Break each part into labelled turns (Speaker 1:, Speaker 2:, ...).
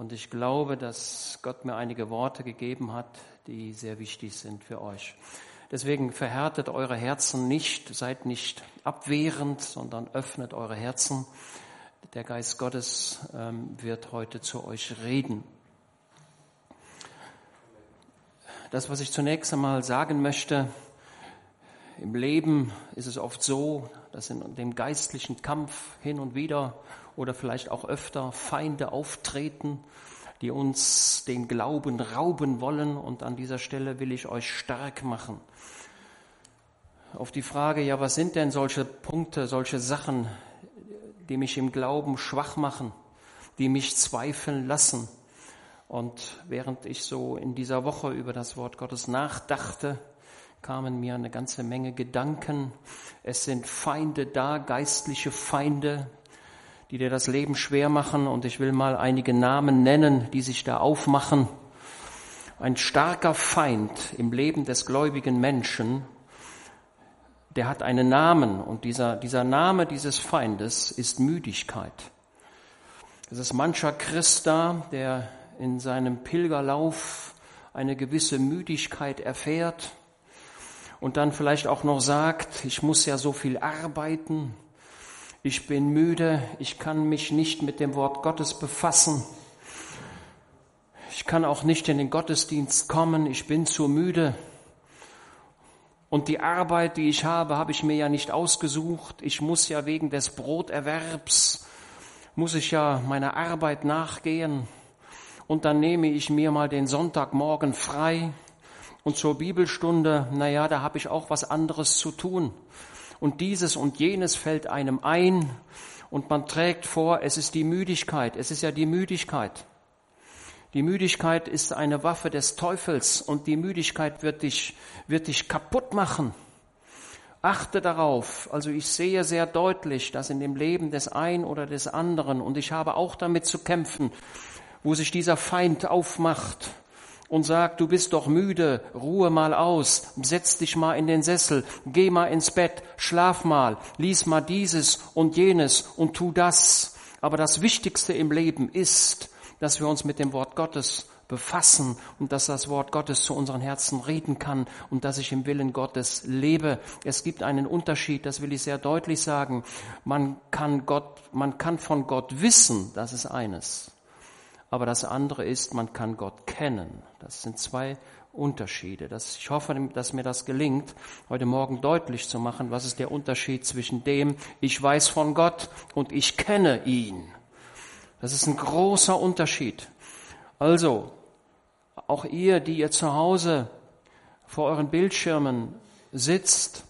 Speaker 1: Und ich glaube, dass Gott mir einige Worte gegeben hat, die sehr wichtig sind für euch. Deswegen verhärtet eure Herzen nicht, seid nicht abwehrend, sondern öffnet eure Herzen. Der Geist Gottes ähm, wird heute zu euch reden. Das, was ich zunächst einmal sagen möchte, im Leben ist es oft so, dass in dem geistlichen Kampf hin und wieder oder vielleicht auch öfter Feinde auftreten, die uns den Glauben rauben wollen. Und an dieser Stelle will ich euch stark machen. Auf die Frage, ja, was sind denn solche Punkte, solche Sachen, die mich im Glauben schwach machen, die mich zweifeln lassen? Und während ich so in dieser Woche über das Wort Gottes nachdachte, kamen mir eine ganze Menge Gedanken. Es sind Feinde da, geistliche Feinde, die dir das Leben schwer machen. Und ich will mal einige Namen nennen, die sich da aufmachen. Ein starker Feind im Leben des gläubigen Menschen, der hat einen Namen. Und dieser, dieser Name dieses Feindes ist Müdigkeit. Es ist mancher Christ da, der in seinem Pilgerlauf eine gewisse Müdigkeit erfährt und dann vielleicht auch noch sagt, ich muss ja so viel arbeiten, ich bin müde, ich kann mich nicht mit dem Wort Gottes befassen, ich kann auch nicht in den Gottesdienst kommen, ich bin zu müde. Und die Arbeit, die ich habe, habe ich mir ja nicht ausgesucht. Ich muss ja wegen des Broterwerbs, muss ich ja meiner Arbeit nachgehen. Und dann nehme ich mir mal den Sonntagmorgen frei und zur Bibelstunde, naja, da habe ich auch was anderes zu tun. Und dieses und jenes fällt einem ein und man trägt vor, es ist die Müdigkeit, es ist ja die Müdigkeit. Die Müdigkeit ist eine Waffe des Teufels und die Müdigkeit wird dich, wird dich kaputt machen. Achte darauf. Also ich sehe sehr deutlich, dass in dem Leben des einen oder des anderen, und ich habe auch damit zu kämpfen, wo sich dieser Feind aufmacht, und sagt, du bist doch müde, ruhe mal aus, setz dich mal in den Sessel, geh mal ins Bett, schlaf mal, lies mal dieses und jenes und tu das. Aber das Wichtigste im Leben ist, dass wir uns mit dem Wort Gottes befassen und dass das Wort Gottes zu unseren Herzen reden kann und dass ich im Willen Gottes lebe. Es gibt einen Unterschied, das will ich sehr deutlich sagen. Man kann Gott, man kann von Gott wissen, das ist eines. Aber das andere ist, man kann Gott kennen. Das sind zwei Unterschiede. Das, ich hoffe, dass mir das gelingt, heute Morgen deutlich zu machen, was ist der Unterschied zwischen dem, ich weiß von Gott und ich kenne ihn. Das ist ein großer Unterschied. Also, auch ihr, die ihr zu Hause vor euren Bildschirmen sitzt,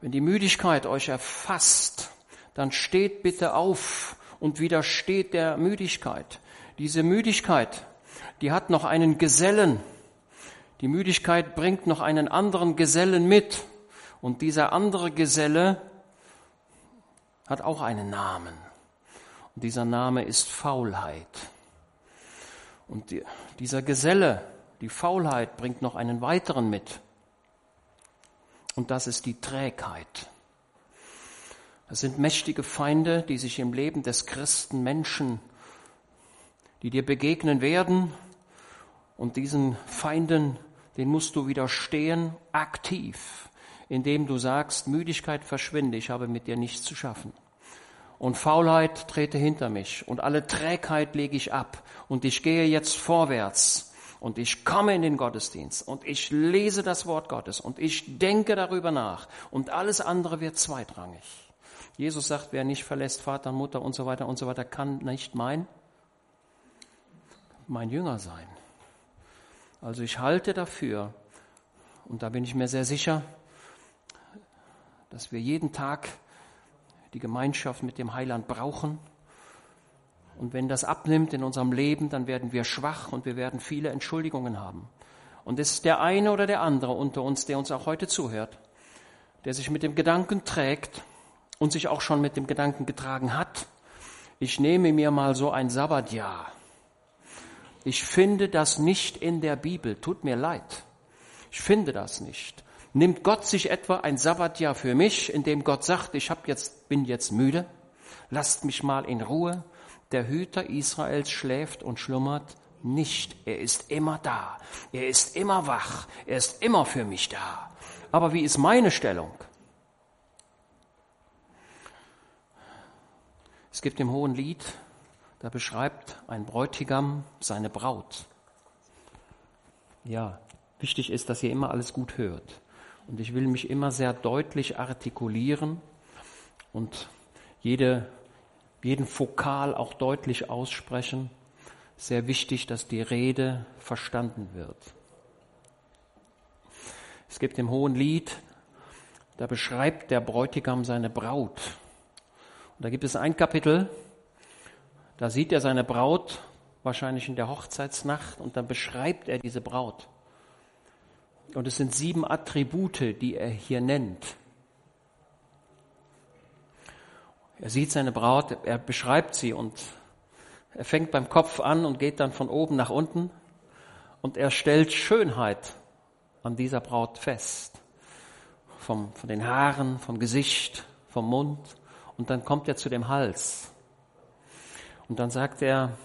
Speaker 1: wenn die Müdigkeit euch erfasst, dann steht bitte auf und widersteht der Müdigkeit. Diese Müdigkeit, die hat noch einen Gesellen. Die Müdigkeit bringt noch einen anderen Gesellen mit. Und dieser andere Geselle hat auch einen Namen. Und dieser Name ist Faulheit. Und die, dieser Geselle, die Faulheit, bringt noch einen weiteren mit. Und das ist die Trägheit. Das sind mächtige Feinde, die sich im Leben des Christen Menschen, die dir begegnen werden. Und diesen Feinden, den musst du widerstehen, aktiv, indem du sagst, Müdigkeit verschwinde, ich habe mit dir nichts zu schaffen. Und Faulheit trete hinter mich und alle Trägheit lege ich ab und ich gehe jetzt vorwärts und ich komme in den Gottesdienst und ich lese das Wort Gottes und ich denke darüber nach und alles andere wird zweitrangig. Jesus sagt, wer nicht verlässt Vater, Mutter und so weiter und so weiter, kann nicht mein, mein Jünger sein. Also ich halte dafür, und da bin ich mir sehr sicher, dass wir jeden Tag die Gemeinschaft mit dem Heiland brauchen. Und wenn das abnimmt in unserem Leben, dann werden wir schwach und wir werden viele Entschuldigungen haben. Und es ist der eine oder der andere unter uns, der uns auch heute zuhört, der sich mit dem Gedanken trägt, und sich auch schon mit dem Gedanken getragen hat, ich nehme mir mal so ein Sabbatjahr. Ich finde das nicht in der Bibel, tut mir leid. Ich finde das nicht. Nimmt Gott sich etwa ein Sabbatjahr für mich, in dem Gott sagt, ich hab jetzt, bin jetzt müde, lasst mich mal in Ruhe, der Hüter Israels schläft und schlummert nicht. Er ist immer da. Er ist immer wach. Er ist immer für mich da. Aber wie ist meine Stellung? Es gibt im Hohen Lied, da beschreibt ein Bräutigam seine Braut. Ja, wichtig ist, dass ihr immer alles gut hört. Und ich will mich immer sehr deutlich artikulieren und jede, jeden Fokal auch deutlich aussprechen. Sehr wichtig, dass die Rede verstanden wird. Es gibt im Hohen Lied, da beschreibt der Bräutigam seine Braut. Und da gibt es ein Kapitel, da sieht er seine Braut wahrscheinlich in der Hochzeitsnacht und dann beschreibt er diese Braut. Und es sind sieben Attribute, die er hier nennt. Er sieht seine Braut, er beschreibt sie und er fängt beim Kopf an und geht dann von oben nach unten und er stellt Schönheit an dieser Braut fest. Vom, von den Haaren, vom Gesicht, vom Mund und dann kommt er zu dem Hals. Und dann sagt er,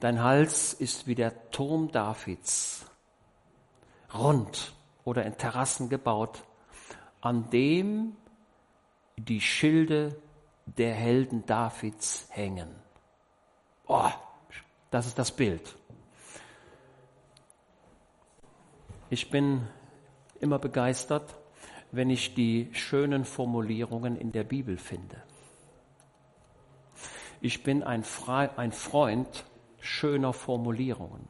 Speaker 1: dein Hals ist wie der Turm Davids, rund oder in Terrassen gebaut, an dem die Schilde der Helden Davids hängen. Oh, das ist das Bild. Ich bin immer begeistert, wenn ich die schönen Formulierungen in der Bibel finde. Ich bin ein, ein Freund schöner Formulierungen.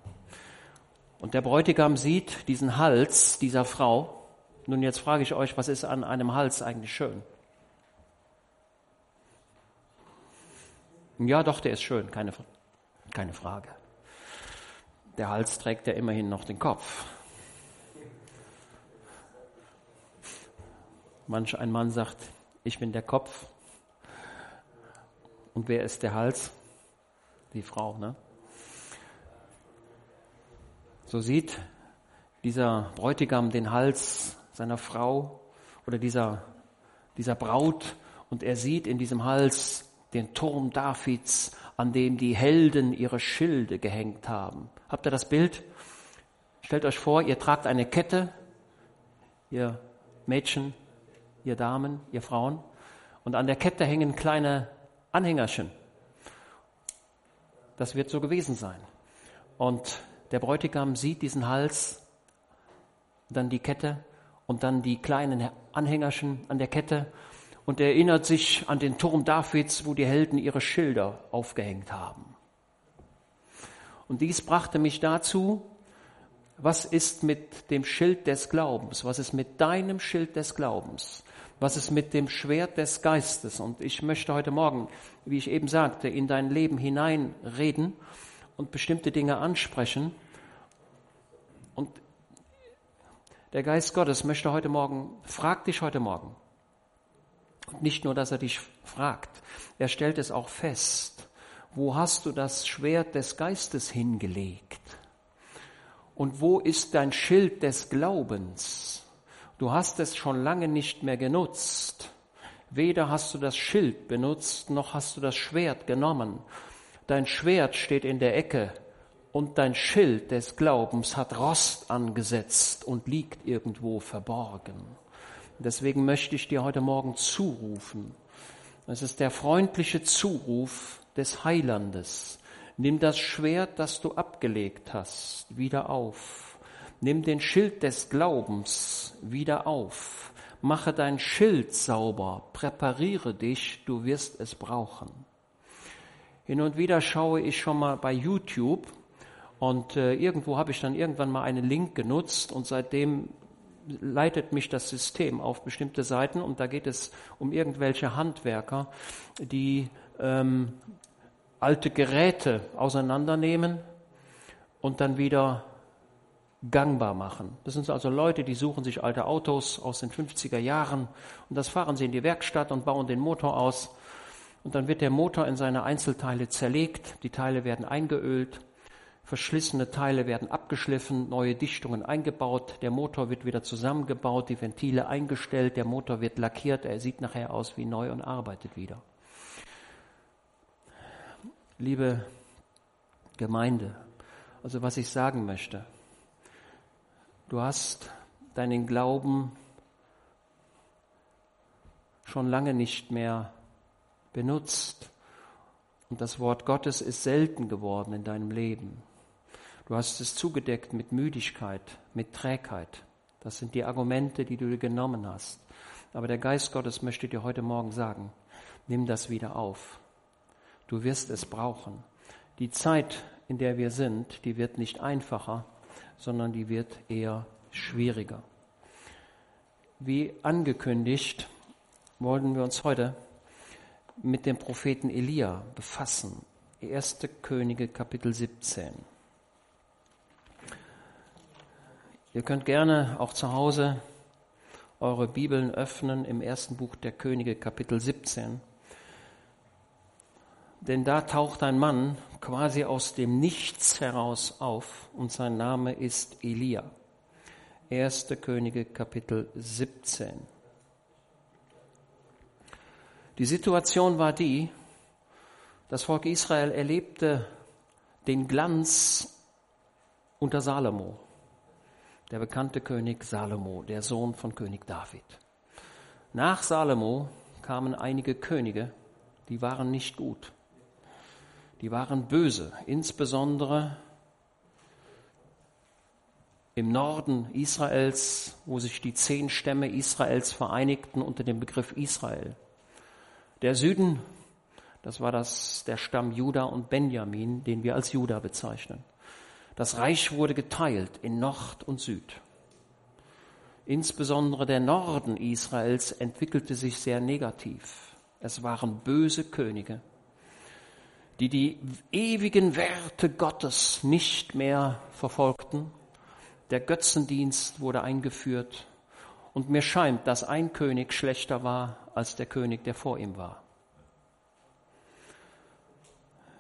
Speaker 1: Und der Bräutigam sieht diesen Hals dieser Frau. Nun jetzt frage ich euch, was ist an einem Hals eigentlich schön? Ja, doch, der ist schön, keine, keine Frage. Der Hals trägt ja immerhin noch den Kopf. Manch ein Mann sagt, ich bin der Kopf. Und wer ist der Hals? Die Frau, ne? So sieht dieser Bräutigam den Hals seiner Frau oder dieser, dieser Braut und er sieht in diesem Hals den Turm Davids, an dem die Helden ihre Schilde gehängt haben. Habt ihr das Bild? Stellt euch vor, ihr tragt eine Kette, ihr Mädchen, ihr Damen, ihr Frauen, und an der Kette hängen kleine Anhängerchen. Das wird so gewesen sein. Und der Bräutigam sieht diesen Hals, dann die Kette und dann die kleinen Anhängerchen an der Kette und er erinnert sich an den Turm Davids, wo die Helden ihre Schilder aufgehängt haben. Und dies brachte mich dazu, was ist mit dem Schild des Glaubens? Was ist mit deinem Schild des Glaubens? Was ist mit dem Schwert des Geistes? Und ich möchte heute Morgen, wie ich eben sagte, in dein Leben hineinreden und bestimmte Dinge ansprechen. Und der Geist Gottes möchte heute Morgen, frag dich heute Morgen, und nicht nur, dass er dich fragt, er stellt es auch fest. Wo hast du das Schwert des Geistes hingelegt? Und wo ist dein Schild des Glaubens? Du hast es schon lange nicht mehr genutzt. Weder hast du das Schild benutzt, noch hast du das Schwert genommen. Dein Schwert steht in der Ecke und dein Schild des Glaubens hat Rost angesetzt und liegt irgendwo verborgen. Deswegen möchte ich dir heute Morgen zurufen. Es ist der freundliche Zuruf des Heilandes. Nimm das Schwert, das du abgelegt hast, wieder auf. Nimm den Schild des Glaubens wieder auf. Mache dein Schild sauber. Präpariere dich, du wirst es brauchen. Hin und wieder schaue ich schon mal bei YouTube und äh, irgendwo habe ich dann irgendwann mal einen Link genutzt und seitdem leitet mich das System auf bestimmte Seiten und da geht es um irgendwelche Handwerker, die ähm, alte Geräte auseinandernehmen und dann wieder gangbar machen. Das sind also Leute, die suchen sich alte Autos aus den 50er Jahren und das fahren sie in die Werkstatt und bauen den Motor aus und dann wird der Motor in seine Einzelteile zerlegt, die Teile werden eingeölt Verschlissene Teile werden abgeschliffen, neue Dichtungen eingebaut, der Motor wird wieder zusammengebaut, die Ventile eingestellt, der Motor wird lackiert, er sieht nachher aus wie neu und arbeitet wieder. Liebe Gemeinde, also was ich sagen möchte, du hast deinen Glauben schon lange nicht mehr benutzt. Und das Wort Gottes ist selten geworden in deinem Leben. Du hast es zugedeckt mit Müdigkeit, mit Trägheit. Das sind die Argumente, die du dir genommen hast. Aber der Geist Gottes möchte dir heute Morgen sagen, nimm das wieder auf. Du wirst es brauchen. Die Zeit, in der wir sind, die wird nicht einfacher, sondern die wird eher schwieriger. Wie angekündigt, wollen wir uns heute mit dem Propheten Elia befassen. 1. Könige Kapitel 17. Ihr könnt gerne auch zu Hause eure Bibeln öffnen im ersten Buch der Könige Kapitel 17. Denn da taucht ein Mann quasi aus dem Nichts heraus auf und sein Name ist Elia. 1. Könige Kapitel 17. Die Situation war die, das Volk Israel erlebte den Glanz unter Salomo, der bekannte König Salomo, der Sohn von König David. Nach Salomo kamen einige Könige, die waren nicht gut. Die waren böse, insbesondere im Norden Israels, wo sich die zehn Stämme Israels vereinigten unter dem Begriff Israel. Der Süden, das war das, der Stamm Juda und Benjamin, den wir als Juda bezeichnen. Das Reich wurde geteilt in Nord und Süd. Insbesondere der Norden Israels entwickelte sich sehr negativ. Es waren böse Könige, die die ewigen Werte Gottes nicht mehr verfolgten. Der Götzendienst wurde eingeführt und mir scheint, dass ein König schlechter war als der König, der vor ihm war.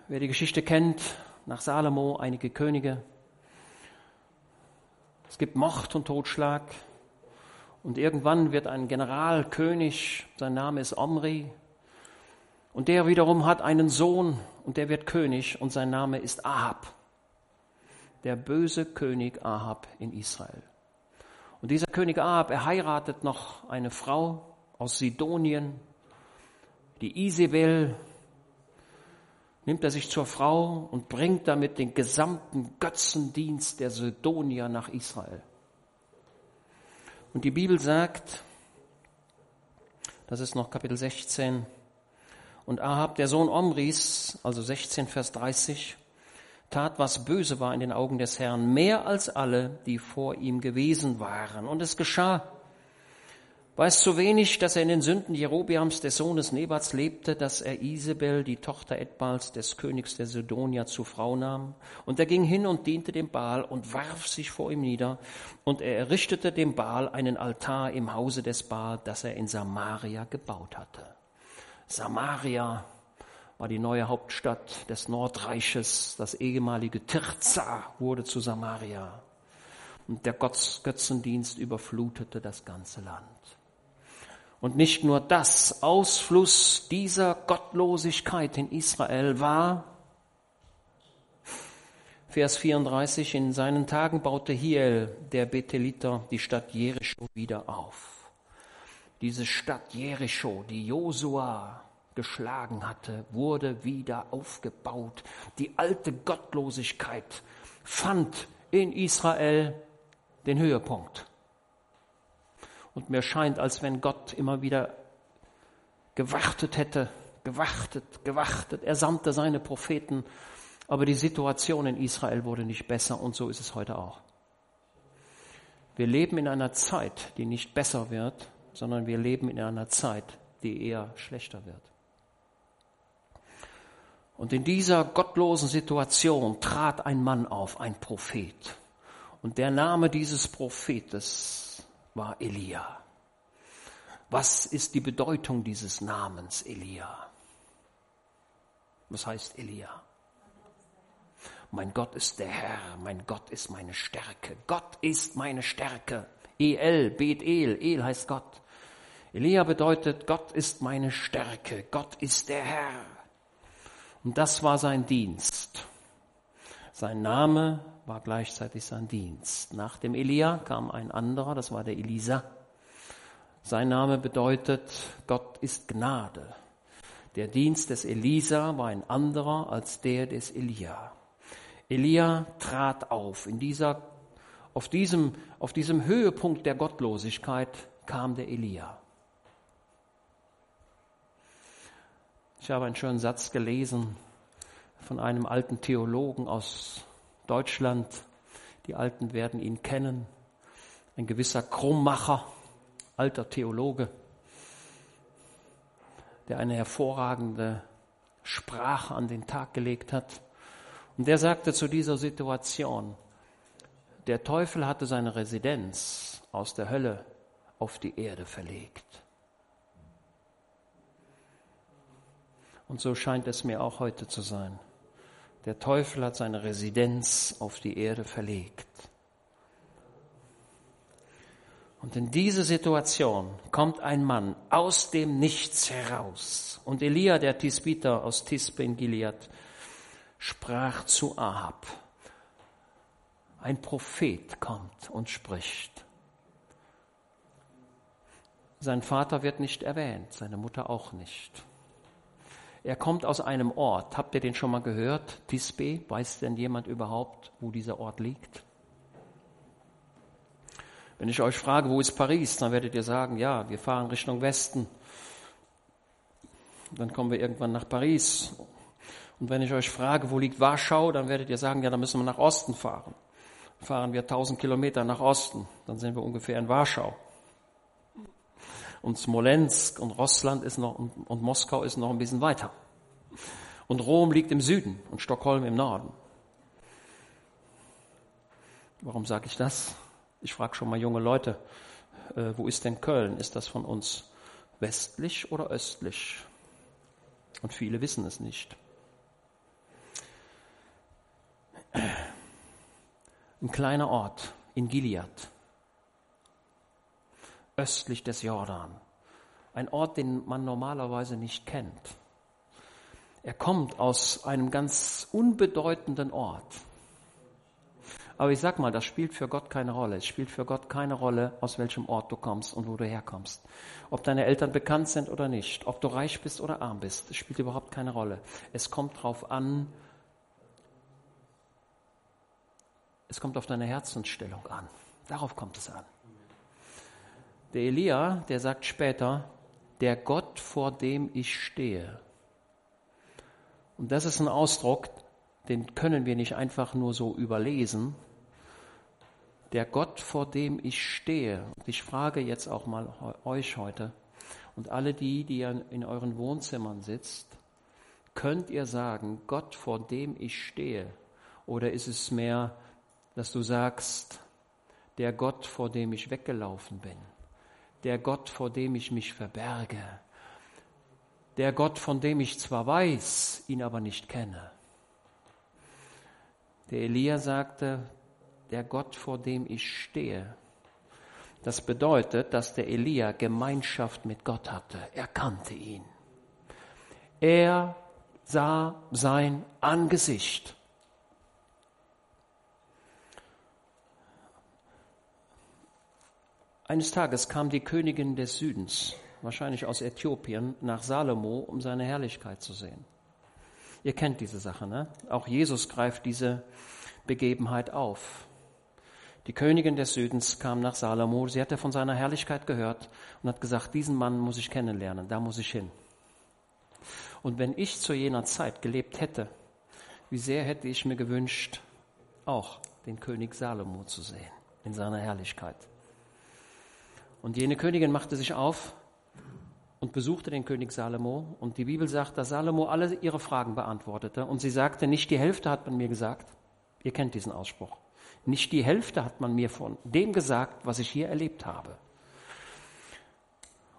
Speaker 1: Wer die Geschichte kennt, nach Salomo einige Könige. Es gibt Mord und Totschlag. Und irgendwann wird ein Generalkönig, sein Name ist Omri, und der wiederum hat einen Sohn und der wird König und sein Name ist Ahab. Der böse König Ahab in Israel. Und dieser König Ahab, er heiratet noch eine Frau aus Sidonien, die Isabel, nimmt er sich zur Frau und bringt damit den gesamten Götzendienst der Sidonier nach Israel. Und die Bibel sagt, das ist noch Kapitel 16, und Ahab, der Sohn Omris, also 16, Vers 30, tat, was böse war in den Augen des Herrn, mehr als alle, die vor ihm gewesen waren. Und es geschah, war es zu wenig, dass er in den Sünden Jerobiams des Sohnes Nebats lebte, dass er Isabel, die Tochter Edbals des Königs der Sidonia, zu Frau nahm. Und er ging hin und diente dem Baal und warf sich vor ihm nieder. Und er errichtete dem Baal einen Altar im Hause des Baal, das er in Samaria gebaut hatte. Samaria war die neue Hauptstadt des Nordreiches. Das ehemalige Tirza wurde zu Samaria. Und der Götzendienst überflutete das ganze Land. Und nicht nur das, Ausfluss dieser Gottlosigkeit in Israel war, Vers 34, in seinen Tagen baute Hiel, der Betheliter, die Stadt Jericho wieder auf. Diese Stadt Jericho, die Josua geschlagen hatte, wurde wieder aufgebaut. Die alte Gottlosigkeit fand in Israel den Höhepunkt. Und mir scheint, als wenn Gott immer wieder gewartet hätte, gewartet, gewartet. Er sandte seine Propheten, aber die Situation in Israel wurde nicht besser und so ist es heute auch. Wir leben in einer Zeit, die nicht besser wird, sondern wir leben in einer Zeit, die eher schlechter wird. Und in dieser gottlosen Situation trat ein Mann auf, ein Prophet. Und der Name dieses Prophetes war Elia. Was ist die Bedeutung dieses Namens Elia? Was heißt Elia? Mein Gott ist der Herr, mein Gott ist meine Stärke. Gott ist meine Stärke. El, Bet El, El heißt Gott. Elia bedeutet, Gott ist meine Stärke, Gott ist der Herr. Und das war sein Dienst. Sein Name war gleichzeitig sein Dienst. Nach dem Elia kam ein anderer, das war der Elisa. Sein Name bedeutet, Gott ist Gnade. Der Dienst des Elisa war ein anderer als der des Elia. Elia trat auf. In dieser, auf, diesem, auf diesem Höhepunkt der Gottlosigkeit kam der Elia. Ich habe einen schönen Satz gelesen von einem alten Theologen aus Deutschland. Die Alten werden ihn kennen. Ein gewisser Krummacher, alter Theologe, der eine hervorragende Sprache an den Tag gelegt hat. Und der sagte zu dieser Situation, der Teufel hatte seine Residenz aus der Hölle auf die Erde verlegt. Und so scheint es mir auch heute zu sein. Der Teufel hat seine Residenz auf die Erde verlegt. Und in diese Situation kommt ein Mann aus dem Nichts heraus. Und Elia, der Tisbiter aus Tisbe in Gilead, sprach zu Ahab. Ein Prophet kommt und spricht. Sein Vater wird nicht erwähnt, seine Mutter auch nicht. Er kommt aus einem Ort. Habt ihr den schon mal gehört? Tisbe? Weiß denn jemand überhaupt, wo dieser Ort liegt? Wenn ich euch frage, wo ist Paris, dann werdet ihr sagen, ja, wir fahren Richtung Westen. Dann kommen wir irgendwann nach Paris. Und wenn ich euch frage, wo liegt Warschau, dann werdet ihr sagen, ja, da müssen wir nach Osten fahren. Fahren wir 1000 Kilometer nach Osten, dann sind wir ungefähr in Warschau und Smolensk und Russland ist noch, und Moskau ist noch ein bisschen weiter. Und Rom liegt im Süden und Stockholm im Norden. Warum sage ich das? Ich frage schon mal junge Leute, äh, wo ist denn Köln? Ist das von uns westlich oder östlich? Und viele wissen es nicht. Ein kleiner Ort in Gilead östlich des Jordan. Ein Ort, den man normalerweise nicht kennt. Er kommt aus einem ganz unbedeutenden Ort. Aber ich sag mal, das spielt für Gott keine Rolle. Es spielt für Gott keine Rolle, aus welchem Ort du kommst und wo du herkommst. Ob deine Eltern bekannt sind oder nicht, ob du reich bist oder arm bist, das spielt überhaupt keine Rolle. Es kommt darauf an, es kommt auf deine Herzensstellung an. Darauf kommt es an. Der Elia, der sagt später, der Gott, vor dem ich stehe. Und das ist ein Ausdruck, den können wir nicht einfach nur so überlesen. Der Gott, vor dem ich stehe. Und ich frage jetzt auch mal euch heute und alle die, die in euren Wohnzimmern sitzt, könnt ihr sagen, Gott, vor dem ich stehe? Oder ist es mehr, dass du sagst, der Gott, vor dem ich weggelaufen bin? der Gott, vor dem ich mich verberge, der Gott, von dem ich zwar weiß, ihn aber nicht kenne. Der Elia sagte, der Gott, vor dem ich stehe. Das bedeutet, dass der Elia Gemeinschaft mit Gott hatte. Er kannte ihn. Er sah sein Angesicht. Eines Tages kam die Königin des Südens, wahrscheinlich aus Äthiopien, nach Salomo, um seine Herrlichkeit zu sehen. Ihr kennt diese Sache, ne? Auch Jesus greift diese Begebenheit auf. Die Königin des Südens kam nach Salomo, sie hatte von seiner Herrlichkeit gehört und hat gesagt, diesen Mann muss ich kennenlernen, da muss ich hin. Und wenn ich zu jener Zeit gelebt hätte, wie sehr hätte ich mir gewünscht, auch den König Salomo zu sehen in seiner Herrlichkeit. Und jene Königin machte sich auf und besuchte den König Salomo. Und die Bibel sagt, dass Salomo alle ihre Fragen beantwortete. Und sie sagte, nicht die Hälfte hat man mir gesagt. Ihr kennt diesen Ausspruch. Nicht die Hälfte hat man mir von dem gesagt, was ich hier erlebt habe.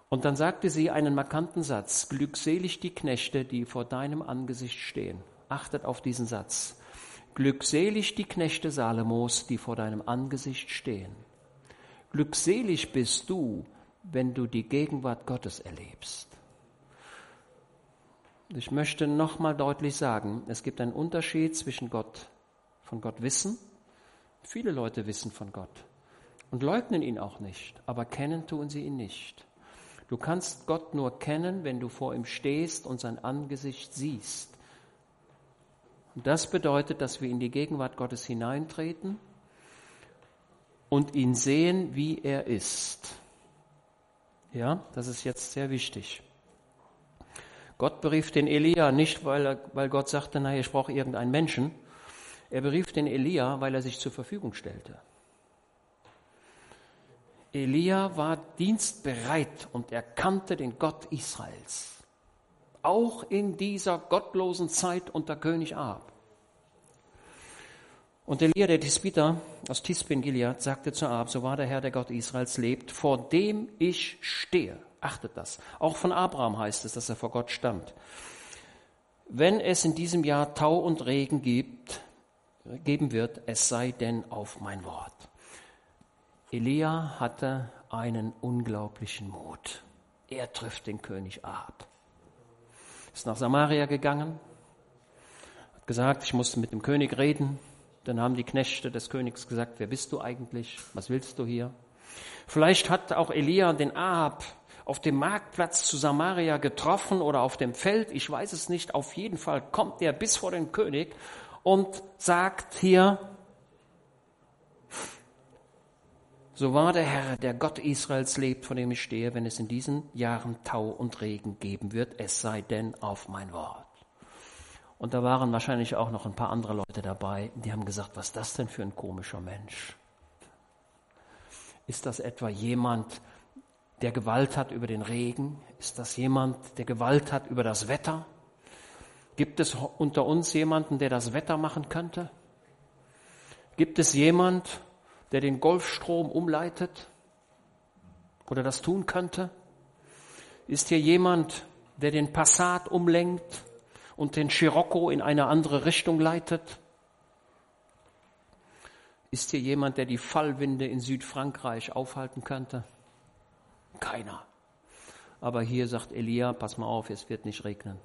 Speaker 1: Und dann sagte sie einen markanten Satz, glückselig die Knechte, die vor deinem Angesicht stehen. Achtet auf diesen Satz. Glückselig die Knechte Salomos, die vor deinem Angesicht stehen. Glückselig bist du, wenn du die Gegenwart Gottes erlebst. Ich möchte nochmal deutlich sagen, es gibt einen Unterschied zwischen Gott, von Gott wissen. Viele Leute wissen von Gott und leugnen ihn auch nicht, aber kennen tun sie ihn nicht. Du kannst Gott nur kennen, wenn du vor ihm stehst und sein Angesicht siehst. Und das bedeutet, dass wir in die Gegenwart Gottes hineintreten und ihn sehen, wie er ist. Ja, das ist jetzt sehr wichtig. Gott berief den Elia nicht, weil, er, weil Gott sagte, naja, ich brauche irgendeinen Menschen. Er berief den Elia, weil er sich zur Verfügung stellte. Elia war dienstbereit und er kannte den Gott Israels. Auch in dieser gottlosen Zeit unter König Ahab. Und Elia, der Tisbiter aus Tisbin Gilead, sagte zu Ahab, so war der Herr, der Gott Israels lebt, vor dem ich stehe. Achtet das. Auch von Abraham heißt es, dass er vor Gott stand. Wenn es in diesem Jahr Tau und Regen gibt, geben wird, es sei denn auf mein Wort. Elia hatte einen unglaublichen Mut. Er trifft den König Ahab. Ist nach Samaria gegangen, hat gesagt, ich musste mit dem König reden. Dann haben die Knechte des Königs gesagt, wer bist du eigentlich? Was willst du hier? Vielleicht hat auch Elia den Ahab auf dem Marktplatz zu Samaria getroffen oder auf dem Feld, ich weiß es nicht. Auf jeden Fall kommt er bis vor den König und sagt hier, So wahr der Herr, der Gott Israels lebt, von dem ich stehe, wenn es in diesen Jahren Tau und Regen geben wird, es sei denn auf mein Wort. Und da waren wahrscheinlich auch noch ein paar andere Leute dabei, die haben gesagt, was ist das denn für ein komischer Mensch? Ist das etwa jemand, der Gewalt hat über den Regen? Ist das jemand, der Gewalt hat über das Wetter? Gibt es unter uns jemanden, der das Wetter machen könnte? Gibt es jemand, der den Golfstrom umleitet oder das tun könnte? Ist hier jemand, der den Passat umlenkt und den Scirocco in eine andere Richtung leitet? Ist hier jemand, der die Fallwinde in Südfrankreich aufhalten könnte? Keiner. Aber hier sagt Elia, pass mal auf, es wird nicht regnen.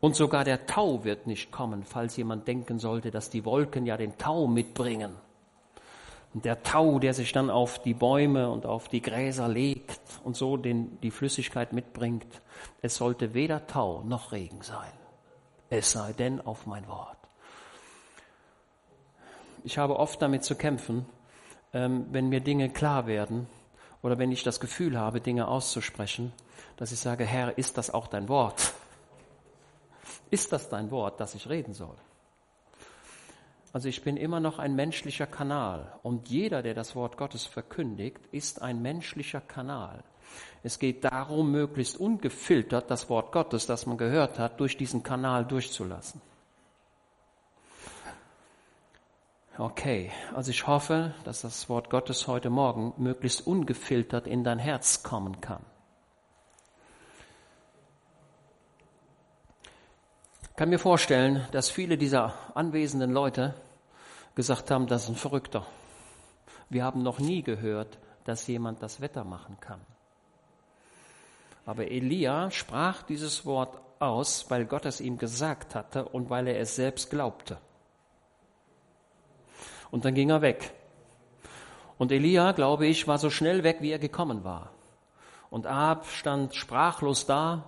Speaker 1: Und sogar der Tau wird nicht kommen, falls jemand denken sollte, dass die Wolken ja den Tau mitbringen. Und der Tau, der sich dann auf die Bäume und auf die Gräser legt und so den, die Flüssigkeit mitbringt, es sollte weder Tau noch Regen sein. Es sei denn auf mein Wort. Ich habe oft damit zu kämpfen, ähm, wenn mir Dinge klar werden oder wenn ich das Gefühl habe, Dinge auszusprechen, dass ich sage, Herr, ist das auch dein Wort? Ist das dein Wort, das ich reden soll? Also ich bin immer noch ein menschlicher Kanal und jeder, der das Wort Gottes verkündigt, ist ein menschlicher Kanal. Es geht darum, möglichst ungefiltert das Wort Gottes, das man gehört hat, durch diesen Kanal durchzulassen. Okay, also ich hoffe, dass das Wort Gottes heute Morgen möglichst ungefiltert in dein Herz kommen kann. Ich kann mir vorstellen, dass viele dieser anwesenden Leute gesagt haben, das ist ein Verrückter. Wir haben noch nie gehört, dass jemand das Wetter machen kann. Aber Elia sprach dieses Wort aus, weil Gott es ihm gesagt hatte und weil er es selbst glaubte. Und dann ging er weg. Und Elia, glaube ich, war so schnell weg, wie er gekommen war. Und Ahab stand sprachlos da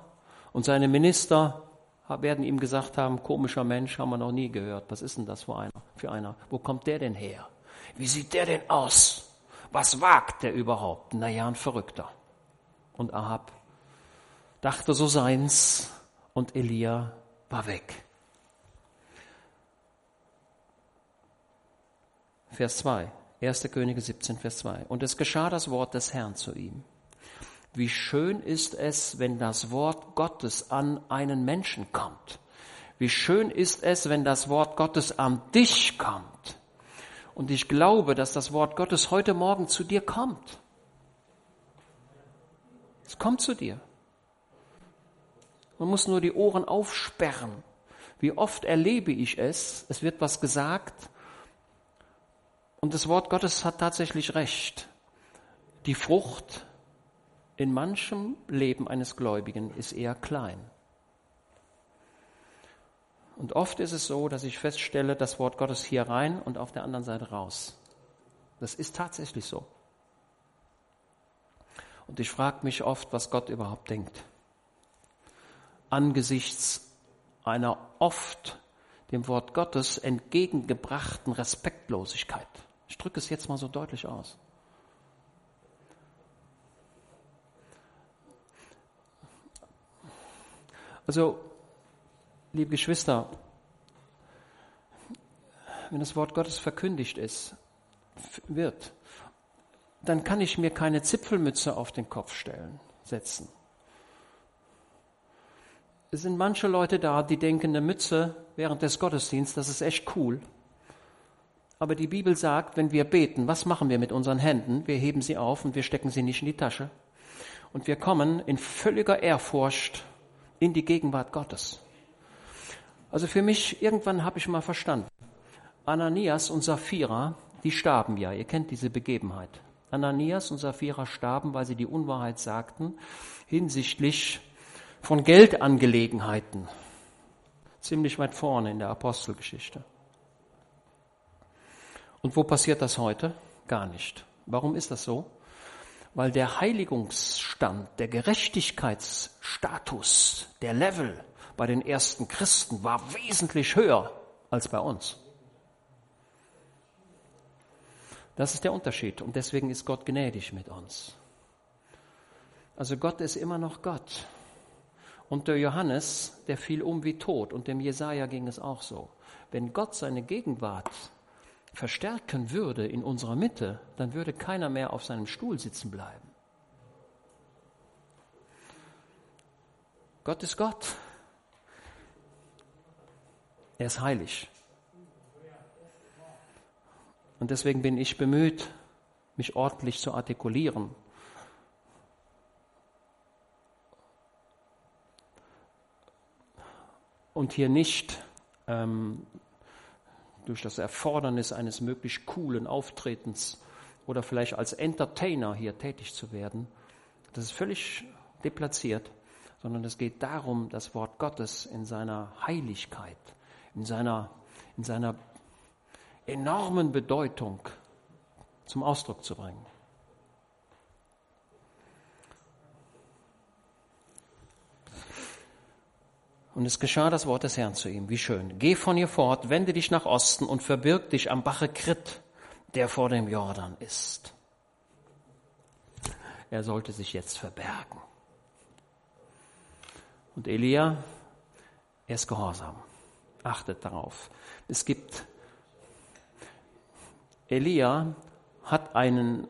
Speaker 1: und seine Minister werden ihm gesagt haben, komischer Mensch, haben wir noch nie gehört. Was ist denn das für einer? Für einer? Wo kommt der denn her? Wie sieht der denn aus? Was wagt der überhaupt? Naja, ein Verrückter. Und Ahab dachte so seins und Elia war weg. Vers 2, 1. Könige 17, Vers 2. Und es geschah das Wort des Herrn zu ihm. Wie schön ist es, wenn das Wort Gottes an einen Menschen kommt. Wie schön ist es, wenn das Wort Gottes an dich kommt. Und ich glaube, dass das Wort Gottes heute Morgen zu dir kommt. Es kommt zu dir. Man muss nur die Ohren aufsperren. Wie oft erlebe ich es? Es wird was gesagt und das Wort Gottes hat tatsächlich recht. Die Frucht in manchem Leben eines Gläubigen ist eher klein. Und oft ist es so, dass ich feststelle, das Wort Gottes hier rein und auf der anderen Seite raus. Das ist tatsächlich so. Und ich frage mich oft, was Gott überhaupt denkt. Angesichts einer oft dem Wort Gottes entgegengebrachten Respektlosigkeit. Ich drücke es jetzt mal so deutlich aus. Also, liebe Geschwister, wenn das Wort Gottes verkündigt ist, wird, dann kann ich mir keine Zipfelmütze auf den Kopf stellen, setzen. Es sind manche Leute da, die denken, eine Mütze während des Gottesdienstes, das ist echt cool. Aber die Bibel sagt, wenn wir beten, was machen wir mit unseren Händen? Wir heben sie auf und wir stecken sie nicht in die Tasche. Und wir kommen in völliger Ehrfurcht in die Gegenwart Gottes. Also für mich, irgendwann habe ich mal verstanden. Ananias und Sapphira, die starben ja. Ihr kennt diese Begebenheit. Ananias und Sapphira starben, weil sie die Unwahrheit sagten hinsichtlich von Geldangelegenheiten. Ziemlich weit vorne in der Apostelgeschichte. Und wo passiert das heute? Gar nicht. Warum ist das so? Weil der Heiligungsstand, der Gerechtigkeitsstatus, der Level bei den ersten Christen war wesentlich höher als bei uns. Das ist der Unterschied und deswegen ist Gott gnädig mit uns. Also Gott ist immer noch Gott. Und der Johannes, der fiel um wie tot und dem Jesaja ging es auch so. Wenn Gott seine Gegenwart verstärken würde in unserer Mitte, dann würde keiner mehr auf seinem Stuhl sitzen bleiben. Gott ist Gott. Er ist heilig. Und deswegen bin ich bemüht, mich ordentlich zu artikulieren. Und hier nicht ähm, durch das Erfordernis eines möglichst coolen Auftretens oder vielleicht als Entertainer hier tätig zu werden. Das ist völlig deplatziert, sondern es geht darum, das Wort Gottes in seiner Heiligkeit, in seiner, in seiner enormen Bedeutung zum Ausdruck zu bringen. Und es geschah das Wort des Herrn zu ihm. Wie schön. Geh von hier fort, wende dich nach Osten und verbirg dich am Bache Krit, der vor dem Jordan ist. Er sollte sich jetzt verbergen. Und Elia, er ist gehorsam. Achtet darauf. Es gibt Elia hat einen,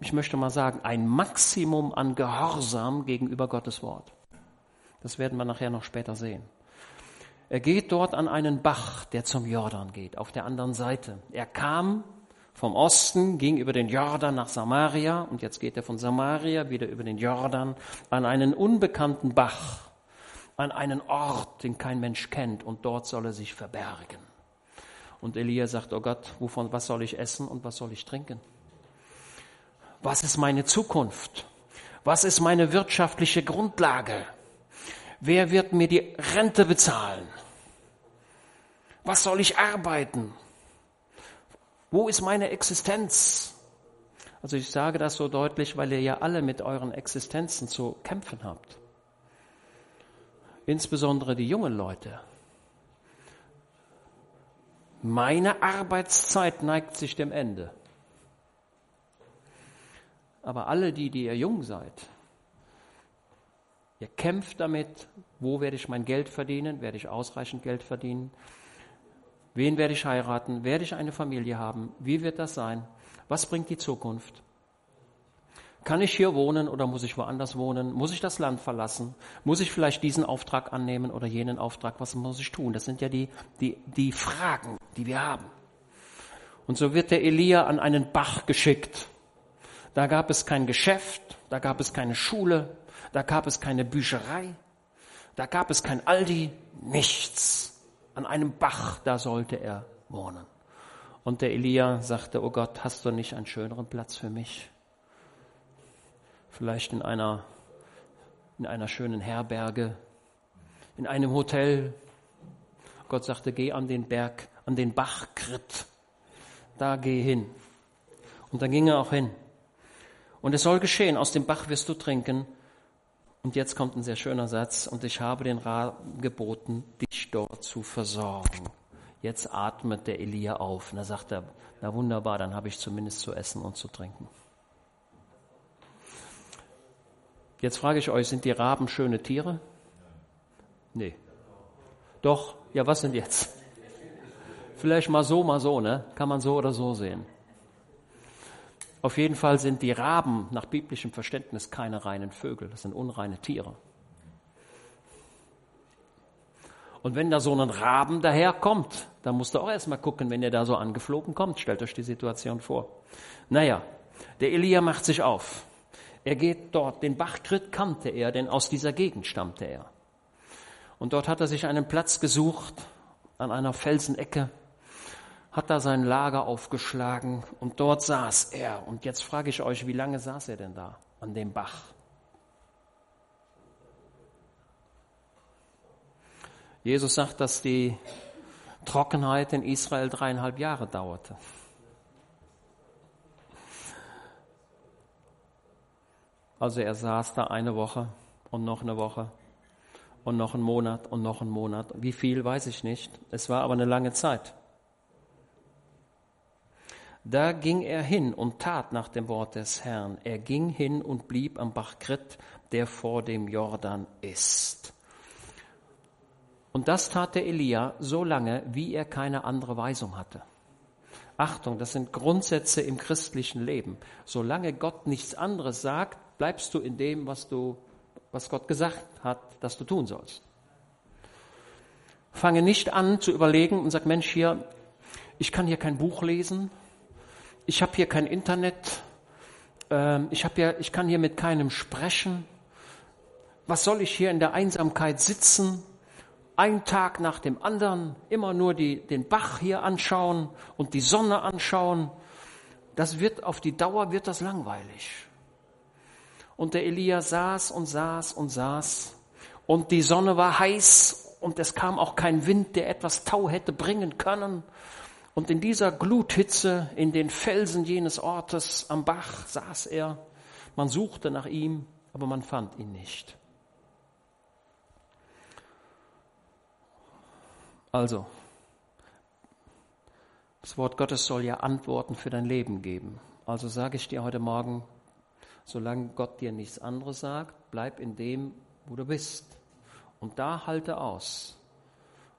Speaker 1: ich möchte mal sagen, ein Maximum an Gehorsam gegenüber Gottes Wort. Das werden wir nachher noch später sehen. Er geht dort an einen Bach, der zum Jordan geht, auf der anderen Seite. Er kam vom Osten, ging über den Jordan nach Samaria und jetzt geht er von Samaria wieder über den Jordan an einen unbekannten Bach, an einen Ort, den kein Mensch kennt und dort soll er sich verbergen. Und Elia sagt, oh Gott, wovon, was soll ich essen und was soll ich trinken? Was ist meine Zukunft? Was ist meine wirtschaftliche Grundlage? Wer wird mir die Rente bezahlen? Was soll ich arbeiten? Wo ist meine Existenz? Also ich sage das so deutlich, weil ihr ja alle mit euren Existenzen zu kämpfen habt. Insbesondere die jungen Leute. Meine Arbeitszeit neigt sich dem Ende. Aber alle die, die ihr jung seid, ihr kämpft damit, wo werde ich mein Geld verdienen, werde ich ausreichend Geld verdienen, wen werde ich heiraten, werde ich eine Familie haben, wie wird das sein, was bringt die Zukunft. Kann ich hier wohnen oder muss ich woanders wohnen? Muss ich das Land verlassen? Muss ich vielleicht diesen Auftrag annehmen oder jenen Auftrag? Was muss ich tun? Das sind ja die, die, die Fragen, die wir haben. Und so wird der Elia an einen Bach geschickt. Da gab es kein Geschäft, da gab es keine Schule, da gab es keine Bücherei, da gab es kein Aldi, nichts. An einem Bach, da sollte er wohnen. Und der Elia sagte, oh Gott, hast du nicht einen schöneren Platz für mich? vielleicht in einer, in einer schönen Herberge, in einem Hotel. Gott sagte, geh an den Berg, an den Bach Krit. Da geh hin. Und da ging er auch hin. Und es soll geschehen, aus dem Bach wirst du trinken. Und jetzt kommt ein sehr schöner Satz. Und ich habe den Raben geboten, dich dort zu versorgen. Jetzt atmet der Elia auf. Und da sagt er, na wunderbar, dann habe ich zumindest zu essen und zu trinken. Jetzt frage ich euch, sind die Raben schöne Tiere? Nee. Doch, ja, was sind jetzt? Vielleicht mal so, mal so, ne? Kann man so oder so sehen. Auf jeden Fall sind die Raben nach biblischem Verständnis keine reinen Vögel, das sind unreine Tiere. Und wenn da so ein Raben daherkommt, dann musst du auch erstmal gucken, wenn der da so angeflogen kommt. Stellt euch die Situation vor. Naja, der Elia macht sich auf. Er geht dort, den Bachkrit kannte er, denn aus dieser Gegend stammte er. Und dort hat er sich einen Platz gesucht, an einer Felsenecke, hat da sein Lager aufgeschlagen und dort saß er. Und jetzt frage ich euch, wie lange saß er denn da an dem Bach? Jesus sagt, dass die Trockenheit in Israel dreieinhalb Jahre dauerte. Also er saß da eine Woche und noch eine Woche und noch einen Monat und noch einen Monat. Wie viel, weiß ich nicht. Es war aber eine lange Zeit. Da ging er hin und tat nach dem Wort des Herrn. Er ging hin und blieb am Bach Krit, der vor dem Jordan ist. Und das tat der Elia so lange, wie er keine andere Weisung hatte. Achtung, das sind Grundsätze im christlichen Leben. Solange Gott nichts anderes sagt, bleibst du in dem, was du, was Gott gesagt hat, dass du tun sollst. Fange nicht an zu überlegen und sag, Mensch, hier, ich kann hier kein Buch lesen, ich habe hier kein Internet, ähm, ich, hab hier, ich kann hier mit keinem sprechen. Was soll ich hier in der Einsamkeit sitzen? Ein Tag nach dem anderen, immer nur die, den Bach hier anschauen und die Sonne anschauen. Das wird auf die Dauer wird das langweilig. Und der Elia saß und saß und saß. Und die Sonne war heiß und es kam auch kein Wind, der etwas Tau hätte bringen können. Und in dieser Gluthitze, in den Felsen jenes Ortes am Bach saß er. Man suchte nach ihm, aber man fand ihn nicht. Also, das Wort Gottes soll ja Antworten für dein Leben geben. Also sage ich dir heute Morgen, Solange Gott dir nichts anderes sagt, bleib in dem, wo du bist. Und da halte aus.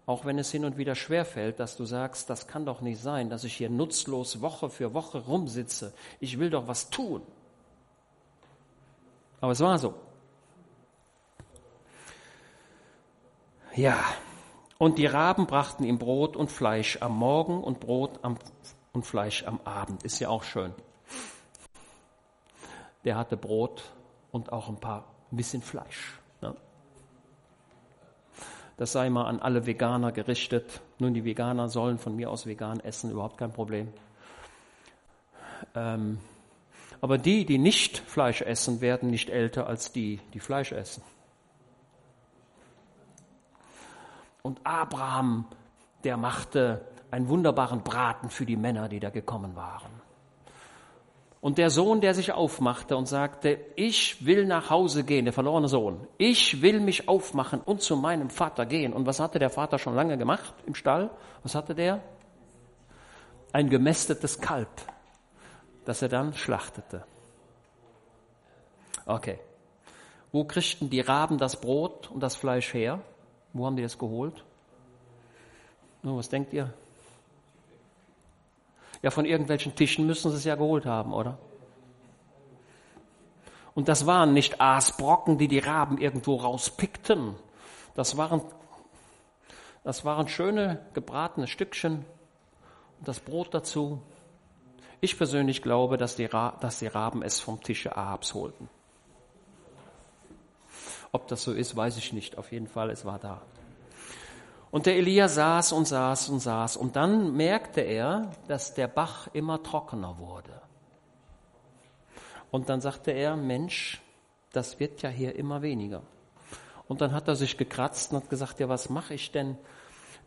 Speaker 1: Auch wenn es hin und wieder schwerfällt, dass du sagst, das kann doch nicht sein, dass ich hier nutzlos Woche für Woche rumsitze. Ich will doch was tun. Aber es war so. Ja, und die Raben brachten ihm Brot und Fleisch am Morgen und Brot am, und Fleisch am Abend. Ist ja auch schön der hatte Brot und auch ein paar ein bisschen Fleisch. Das sei mal an alle Veganer gerichtet. Nun, die Veganer sollen von mir aus vegan essen, überhaupt kein Problem. Ähm, aber die, die nicht Fleisch essen, werden nicht älter als die, die Fleisch essen. Und Abraham, der machte einen wunderbaren Braten für die Männer, die da gekommen waren. Und der Sohn, der sich aufmachte und sagte, ich will nach Hause gehen, der verlorene Sohn, ich will mich aufmachen und zu meinem Vater gehen. Und was hatte der Vater schon lange gemacht im Stall? Was hatte der? Ein gemästetes Kalb, das er dann schlachtete. Okay. Wo kriegten die Raben das Brot und das Fleisch her? Wo haben die das geholt? Nur, was denkt ihr? Ja, von irgendwelchen Tischen müssen sie es ja geholt haben, oder? Und das waren nicht Aasbrocken, die die Raben irgendwo rauspickten. Das waren, das waren schöne gebratene Stückchen und das Brot dazu. Ich persönlich glaube, dass die, dass die Raben es vom Tische Ahabs holten. Ob das so ist, weiß ich nicht. Auf jeden Fall, es war da. Und der Elia saß und saß und saß. Und dann merkte er, dass der Bach immer trockener wurde. Und dann sagte er, Mensch, das wird ja hier immer weniger. Und dann hat er sich gekratzt und hat gesagt, ja, was mache ich denn?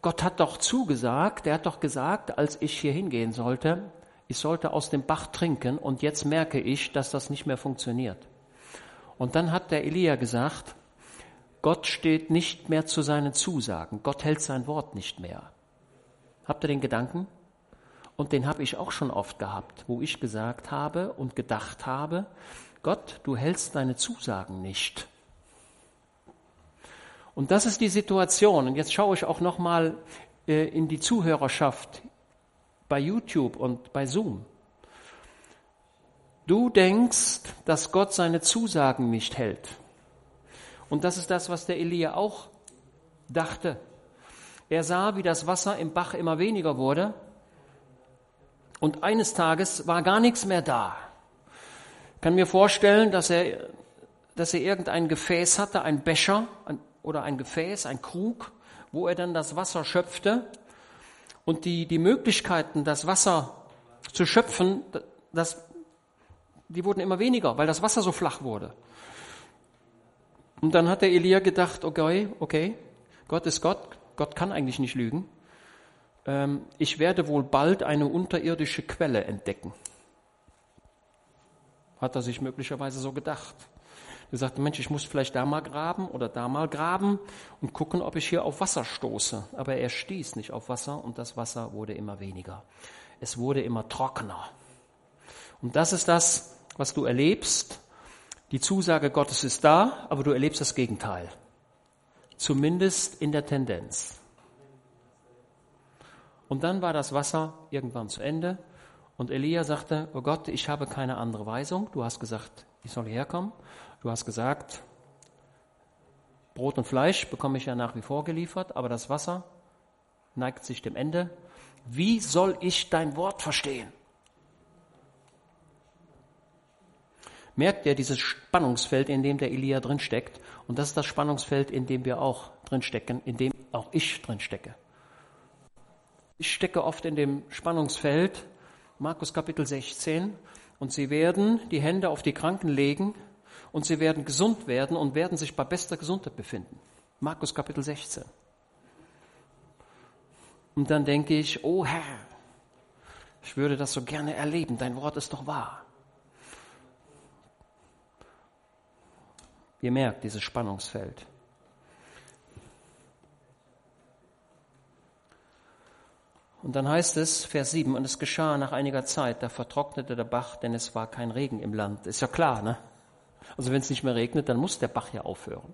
Speaker 1: Gott hat doch zugesagt, er hat doch gesagt, als ich hier hingehen sollte, ich sollte aus dem Bach trinken und jetzt merke ich, dass das nicht mehr funktioniert. Und dann hat der Elia gesagt, Gott steht nicht mehr zu seinen Zusagen, Gott hält sein Wort nicht mehr. Habt ihr den Gedanken? Und den habe ich auch schon oft gehabt, wo ich gesagt habe und gedacht habe, Gott, du hältst deine Zusagen nicht. Und das ist die Situation. Und jetzt schaue ich auch noch mal äh, in die Zuhörerschaft bei YouTube und bei Zoom. Du denkst, dass Gott seine Zusagen nicht hält. Und das ist das, was der Elia auch dachte. Er sah, wie das Wasser im Bach immer weniger wurde. Und eines Tages war gar nichts mehr da. Ich kann mir vorstellen, dass er, dass er irgendein Gefäß hatte, ein Becher, oder ein Gefäß, ein Krug, wo er dann das Wasser schöpfte. Und die, die Möglichkeiten, das Wasser zu schöpfen, das, die wurden immer weniger, weil das Wasser so flach wurde. Und dann hat der Elia gedacht, okay, okay, Gott ist Gott, Gott kann eigentlich nicht lügen. Ähm, ich werde wohl bald eine unterirdische Quelle entdecken. Hat er sich möglicherweise so gedacht. Er sagte, Mensch, ich muss vielleicht da mal graben oder da mal graben und gucken, ob ich hier auf Wasser stoße. Aber er stieß nicht auf Wasser und das Wasser wurde immer weniger. Es wurde immer trockener. Und das ist das, was du erlebst. Die Zusage Gottes ist da, aber du erlebst das Gegenteil. Zumindest in der Tendenz. Und dann war das Wasser irgendwann zu Ende und Elia sagte, oh Gott, ich habe keine andere Weisung. Du hast gesagt, ich soll hierher kommen. Du hast gesagt, Brot und Fleisch bekomme ich ja nach wie vor geliefert, aber das Wasser neigt sich dem Ende. Wie soll ich dein Wort verstehen? Merkt ihr dieses Spannungsfeld, in dem der Elia drinsteckt? Und das ist das Spannungsfeld, in dem wir auch drinstecken, in dem auch ich drinstecke. Ich stecke oft in dem Spannungsfeld, Markus Kapitel 16, und sie werden die Hände auf die Kranken legen und sie werden gesund werden und werden sich bei bester Gesundheit befinden. Markus Kapitel 16. Und dann denke ich, oh Herr, ich würde das so gerne erleben, dein Wort ist doch wahr. Ihr merkt dieses Spannungsfeld. Und dann heißt es, Vers 7, und es geschah nach einiger Zeit, da vertrocknete der Bach, denn es war kein Regen im Land. Ist ja klar, ne? Also wenn es nicht mehr regnet, dann muss der Bach ja aufhören.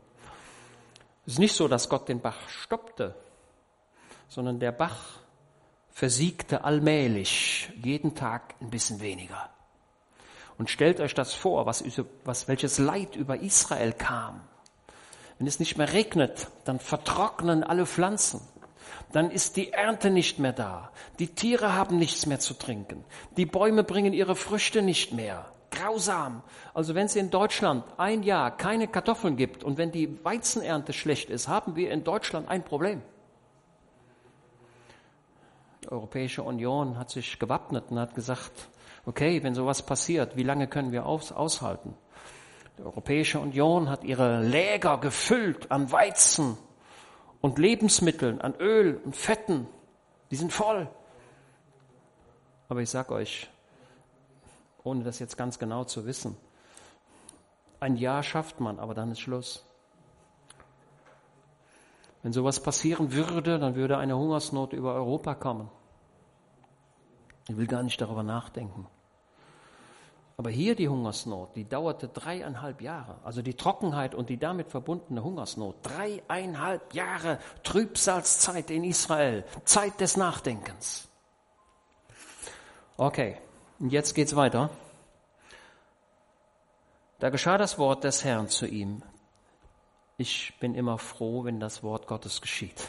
Speaker 1: Es ist nicht so, dass Gott den Bach stoppte, sondern der Bach versiegte allmählich, jeden Tag ein bisschen weniger. Und stellt euch das vor, was, was, welches Leid über Israel kam. Wenn es nicht mehr regnet, dann vertrocknen alle Pflanzen. Dann ist die Ernte nicht mehr da. Die Tiere haben nichts mehr zu trinken. Die Bäume bringen ihre Früchte nicht mehr. Grausam. Also wenn es in Deutschland ein Jahr keine Kartoffeln gibt und wenn die Weizenernte schlecht ist, haben wir in Deutschland ein Problem. Die Europäische Union hat sich gewappnet und hat gesagt, okay, wenn sowas passiert, wie lange können wir aus, aushalten? Die Europäische Union hat ihre Läger gefüllt an Weizen und Lebensmitteln, an Öl und Fetten. Die sind voll. Aber ich sag euch, ohne das jetzt ganz genau zu wissen. Ein Jahr schafft man, aber dann ist Schluss. Wenn sowas passieren würde, dann würde eine Hungersnot über Europa kommen. Ich will gar nicht darüber nachdenken. Aber hier die Hungersnot, die dauerte dreieinhalb Jahre. Also die Trockenheit und die damit verbundene Hungersnot. Dreieinhalb Jahre Trübsalzeit in Israel. Zeit des Nachdenkens. Okay. Und jetzt geht's weiter. Da geschah das Wort des Herrn zu ihm. Ich bin immer froh, wenn das Wort Gottes geschieht.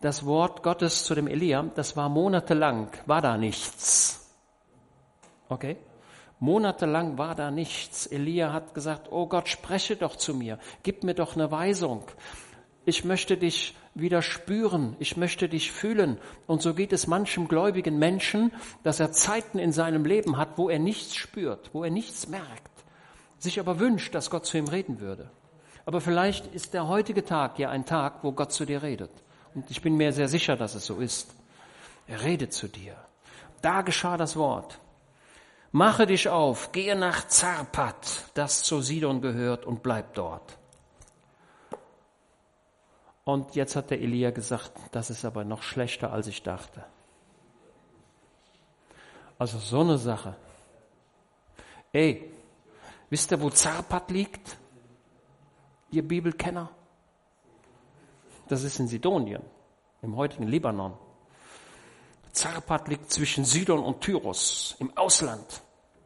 Speaker 1: Das Wort Gottes zu dem Elia, das war monatelang, war da nichts. Okay? Monatelang war da nichts. Elia hat gesagt, oh Gott, spreche doch zu mir, gib mir doch eine Weisung. Ich möchte dich wieder spüren. Ich möchte dich fühlen. Und so geht es manchem gläubigen Menschen, dass er Zeiten in seinem Leben hat, wo er nichts spürt, wo er nichts merkt, sich aber wünscht, dass Gott zu ihm reden würde. Aber vielleicht ist der heutige Tag ja ein Tag, wo Gott zu dir redet. Und ich bin mir sehr sicher, dass es so ist. Er redet zu dir. Da geschah das Wort. Mache dich auf, gehe nach Zarpat, das zu Sidon gehört, und bleib dort. Und jetzt hat der Elia gesagt, das ist aber noch schlechter, als ich dachte. Also so eine Sache. Ey, wisst ihr, wo Zarpat liegt? Ihr Bibelkenner? Das ist in Sidonien, im heutigen Libanon. Zarpat liegt zwischen Sidon und Tyros, im Ausland.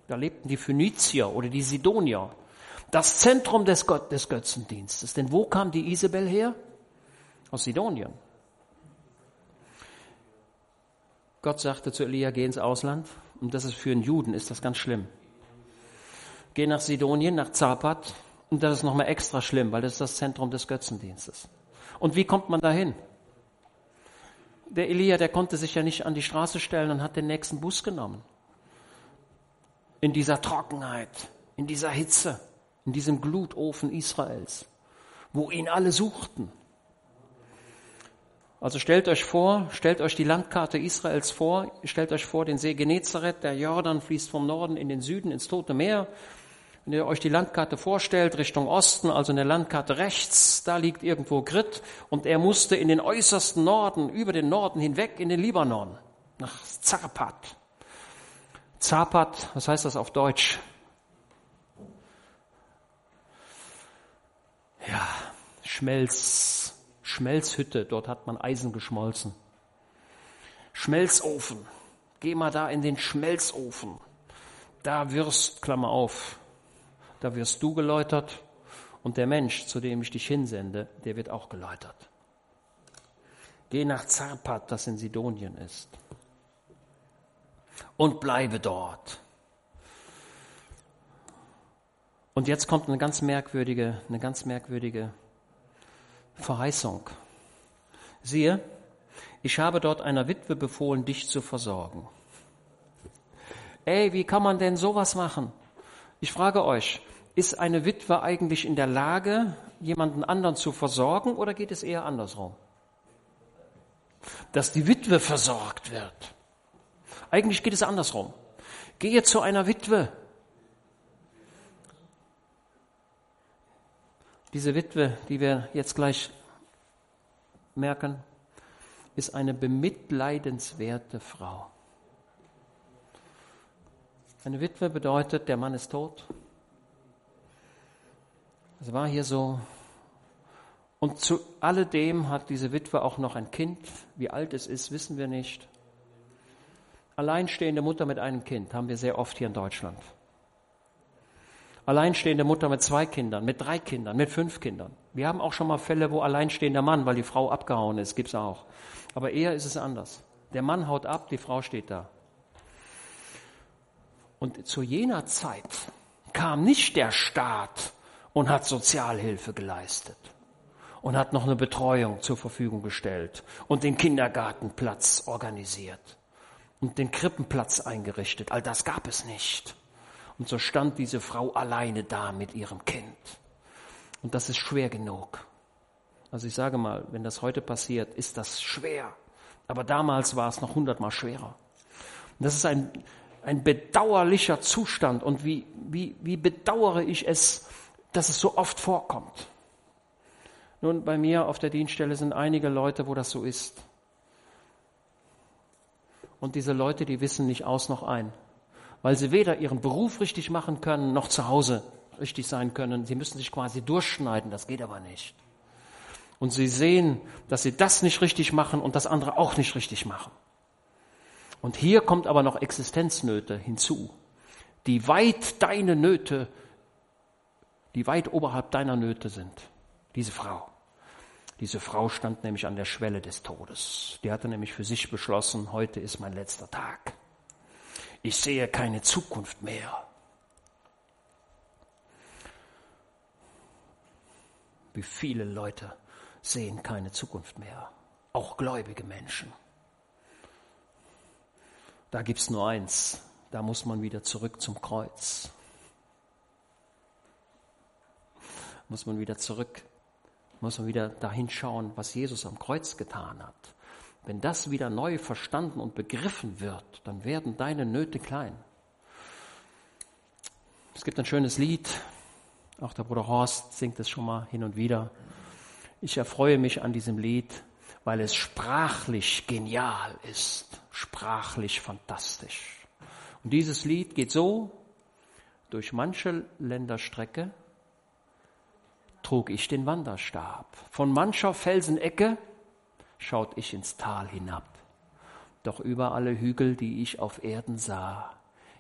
Speaker 1: Da lebten die Phönizier oder die Sidonier. Das Zentrum des, Gott, des Götzendienstes. Denn wo kam die Isabel her? aus Sidonien. Gott sagte zu Elia, geh ins Ausland. Und das ist für einen Juden, ist das ganz schlimm. Geh nach Sidonien, nach Zapat. Und das ist nochmal extra schlimm, weil das ist das Zentrum des Götzendienstes. Und wie kommt man dahin? Der Elia, der konnte sich ja nicht an die Straße stellen und hat den nächsten Bus genommen. In dieser Trockenheit, in dieser Hitze, in diesem Glutofen Israels, wo ihn alle suchten. Also stellt euch vor, stellt euch die Landkarte Israels vor, stellt euch vor den See Genezareth, der Jordan fließt vom Norden in den Süden ins Tote Meer. Wenn ihr euch die Landkarte vorstellt, Richtung Osten, also in der Landkarte rechts, da liegt irgendwo Grit und er musste in den äußersten Norden, über den Norden hinweg in den Libanon, nach Zarpat. Zarpat, was heißt das auf Deutsch? Ja, Schmelz, Schmelzhütte, dort hat man Eisen geschmolzen. Schmelzofen, geh mal da in den Schmelzofen. Da wirst, Klammer auf, da wirst du geläutert und der Mensch, zu dem ich dich hinsende, der wird auch geläutert. Geh nach Zarpat, das in Sidonien ist, und bleibe dort. Und jetzt kommt eine ganz merkwürdige, eine ganz merkwürdige Verheißung. Siehe, ich habe dort einer Witwe befohlen, dich zu versorgen. Ey, wie kann man denn sowas machen? Ich frage euch, ist eine Witwe eigentlich in der Lage, jemanden anderen zu versorgen oder geht es eher andersrum? Dass die Witwe versorgt wird. Eigentlich geht es andersrum. Gehe zu einer Witwe. Diese Witwe, die wir jetzt gleich merken, ist eine bemitleidenswerte Frau. Eine Witwe bedeutet, der Mann ist tot. Es war hier so. Und zu alledem hat diese Witwe auch noch ein Kind. Wie alt es ist, wissen wir nicht. Alleinstehende Mutter mit einem Kind haben wir sehr oft hier in Deutschland. Alleinstehende Mutter mit zwei Kindern, mit drei Kindern, mit fünf Kindern. Wir haben auch schon mal Fälle, wo alleinstehender Mann, weil die Frau abgehauen ist, gibt's auch. Aber eher ist es anders. Der Mann haut ab, die Frau steht da. Und zu jener Zeit kam nicht der Staat und hat Sozialhilfe geleistet und hat noch eine Betreuung zur Verfügung gestellt und den Kindergartenplatz organisiert und den Krippenplatz eingerichtet. All das gab es nicht. Und so stand diese Frau alleine da mit ihrem Kind. Und das ist schwer genug. Also ich sage mal, wenn das heute passiert, ist das schwer. Aber damals war es noch hundertmal schwerer. Und das ist ein, ein bedauerlicher Zustand. Und wie, wie, wie bedauere ich es, dass es so oft vorkommt. Nun, bei mir auf der Dienststelle sind einige Leute, wo das so ist. Und diese Leute, die wissen nicht aus noch ein weil sie weder ihren Beruf richtig machen können, noch zu Hause richtig sein können. Sie müssen sich quasi durchschneiden, das geht aber nicht. Und sie sehen, dass sie das nicht richtig machen und das andere auch nicht richtig machen. Und hier kommt aber noch Existenznöte hinzu, die weit deine Nöte, die weit oberhalb deiner Nöte sind. Diese Frau. Diese Frau stand nämlich an der Schwelle des Todes. Die hatte nämlich für sich beschlossen, heute ist mein letzter Tag ich sehe keine Zukunft mehr. Wie viele Leute sehen keine Zukunft mehr. Auch gläubige Menschen. Da gibt es nur eins. Da muss man wieder zurück zum Kreuz. Muss man wieder zurück, muss man wieder dahin schauen, was Jesus am Kreuz getan hat. Wenn das wieder neu verstanden und begriffen wird, dann werden deine Nöte klein. Es gibt ein schönes Lied, auch der Bruder Horst singt es schon mal hin und wieder. Ich erfreue mich an diesem Lied, weil es sprachlich genial ist, sprachlich fantastisch. Und dieses Lied geht so, durch manche Länderstrecke trug ich den Wanderstab. Von mancher Felsenecke schaut ich ins Tal hinab. Doch über alle Hügel, die ich auf Erden sah,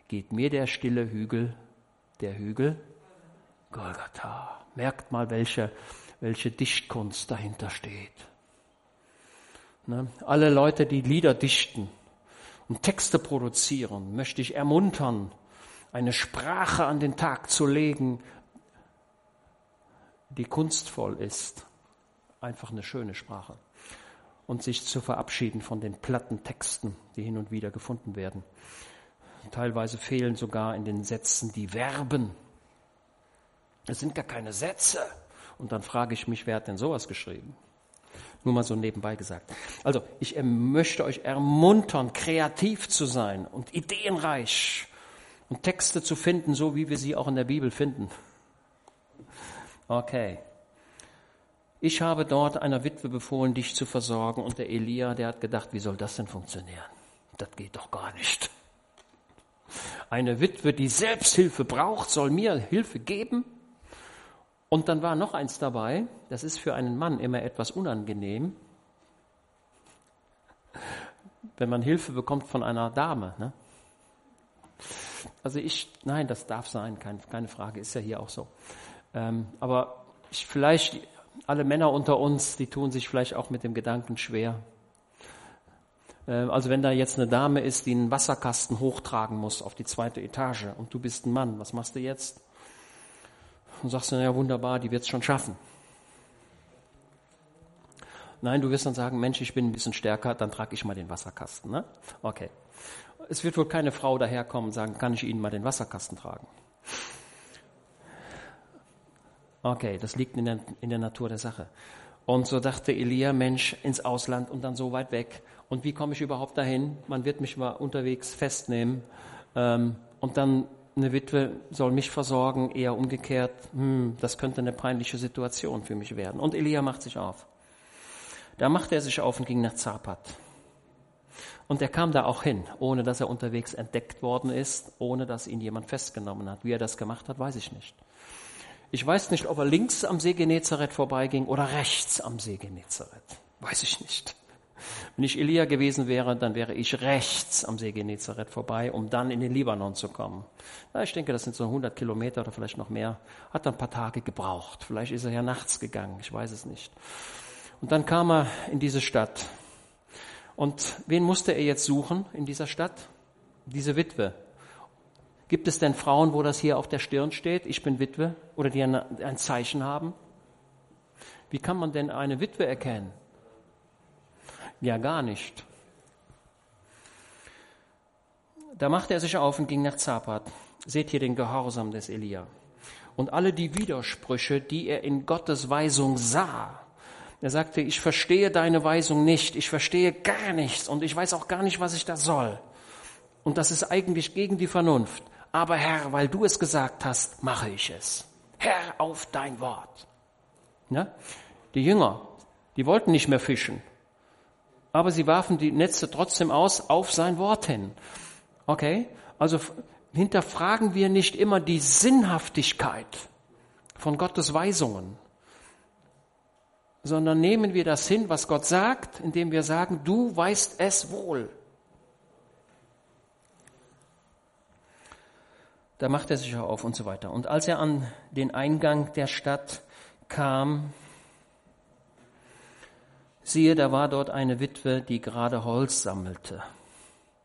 Speaker 1: geht mir der stille Hügel, der Hügel Golgatha. Merkt mal, welche, welche Dichtkunst dahinter steht. Ne? Alle Leute, die Lieder dichten und Texte produzieren, möchte ich ermuntern, eine Sprache an den Tag zu legen, die kunstvoll ist. Einfach eine schöne Sprache. Und sich zu verabschieden von den platten Texten, die hin und wieder gefunden werden. Teilweise fehlen sogar in den Sätzen die Verben. Es sind gar keine Sätze. Und dann frage ich mich, wer hat denn sowas geschrieben? Nur mal so nebenbei gesagt. Also, ich möchte euch ermuntern, kreativ zu sein und ideenreich und Texte zu finden, so wie wir sie auch in der Bibel finden. Okay. Ich habe dort einer Witwe befohlen, dich zu versorgen und der Elia, der hat gedacht, wie soll das denn funktionieren? Das geht doch gar nicht. Eine Witwe, die Selbsthilfe braucht, soll mir Hilfe geben? Und dann war noch eins dabei, das ist für einen Mann immer etwas unangenehm, wenn man Hilfe bekommt von einer Dame. Ne? Also ich, nein, das darf sein, keine, keine Frage, ist ja hier auch so. Ähm, aber ich, vielleicht alle Männer unter uns, die tun sich vielleicht auch mit dem Gedanken schwer. Ähm, also wenn da jetzt eine Dame ist, die einen Wasserkasten hochtragen muss auf die zweite Etage und du bist ein Mann, was machst du jetzt? Und sagst du, ja wunderbar, die wird es schon schaffen. Nein, du wirst dann sagen, Mensch, ich bin ein bisschen stärker, dann trage ich mal den Wasserkasten. Ne? Okay. Es wird wohl keine Frau daherkommen und sagen, kann ich Ihnen mal den Wasserkasten tragen? Okay, das liegt in der, in der Natur der Sache. Und so dachte Elia, Mensch, ins Ausland und dann so weit weg. Und wie komme ich überhaupt dahin? Man wird mich mal unterwegs festnehmen. Ähm, und dann eine Witwe soll mich versorgen, eher umgekehrt, hm, das könnte eine peinliche Situation für mich werden. Und Elia macht sich auf. Da machte er sich auf und ging nach Zapat. Und er kam da auch hin, ohne dass er unterwegs entdeckt worden ist, ohne dass ihn jemand festgenommen hat. Wie er das gemacht hat, weiß ich nicht. Ich weiß nicht, ob er links am See Genezareth vorbeiging oder rechts am See Genezareth. Weiß ich nicht. Wenn ich Elia gewesen wäre, dann wäre ich rechts am See Genezareth vorbei, um dann in den Libanon zu kommen. Ja, ich denke, das sind so 100 Kilometer oder vielleicht noch mehr. Hat dann ein paar Tage gebraucht. Vielleicht ist er ja nachts gegangen, ich weiß es nicht. Und dann kam er in diese Stadt. Und wen musste er jetzt suchen in dieser Stadt? Diese Witwe. Gibt es denn Frauen, wo das hier auf der Stirn steht, ich bin Witwe, oder die ein Zeichen haben? Wie kann man denn eine Witwe erkennen? Ja, gar nicht. Da machte er sich auf und ging nach Zapat. Seht hier den Gehorsam des Elia. Und alle die Widersprüche, die er in Gottes Weisung sah. Er sagte, ich verstehe deine Weisung nicht, ich verstehe gar nichts und ich weiß auch gar nicht, was ich da soll. Und das ist eigentlich gegen die Vernunft. Aber Herr, weil du es gesagt hast, mache ich es. Herr, auf dein Wort. Ja? Die Jünger, die wollten nicht mehr fischen aber sie warfen die Netze trotzdem aus auf sein Wort hin. Okay? Also hinterfragen wir nicht immer die Sinnhaftigkeit von Gottes Weisungen, sondern nehmen wir das hin, was Gott sagt, indem wir sagen, du weißt es wohl. Da macht er sich auf und so weiter. Und als er an den Eingang der Stadt kam, Siehe, da war dort eine Witwe, die gerade Holz sammelte.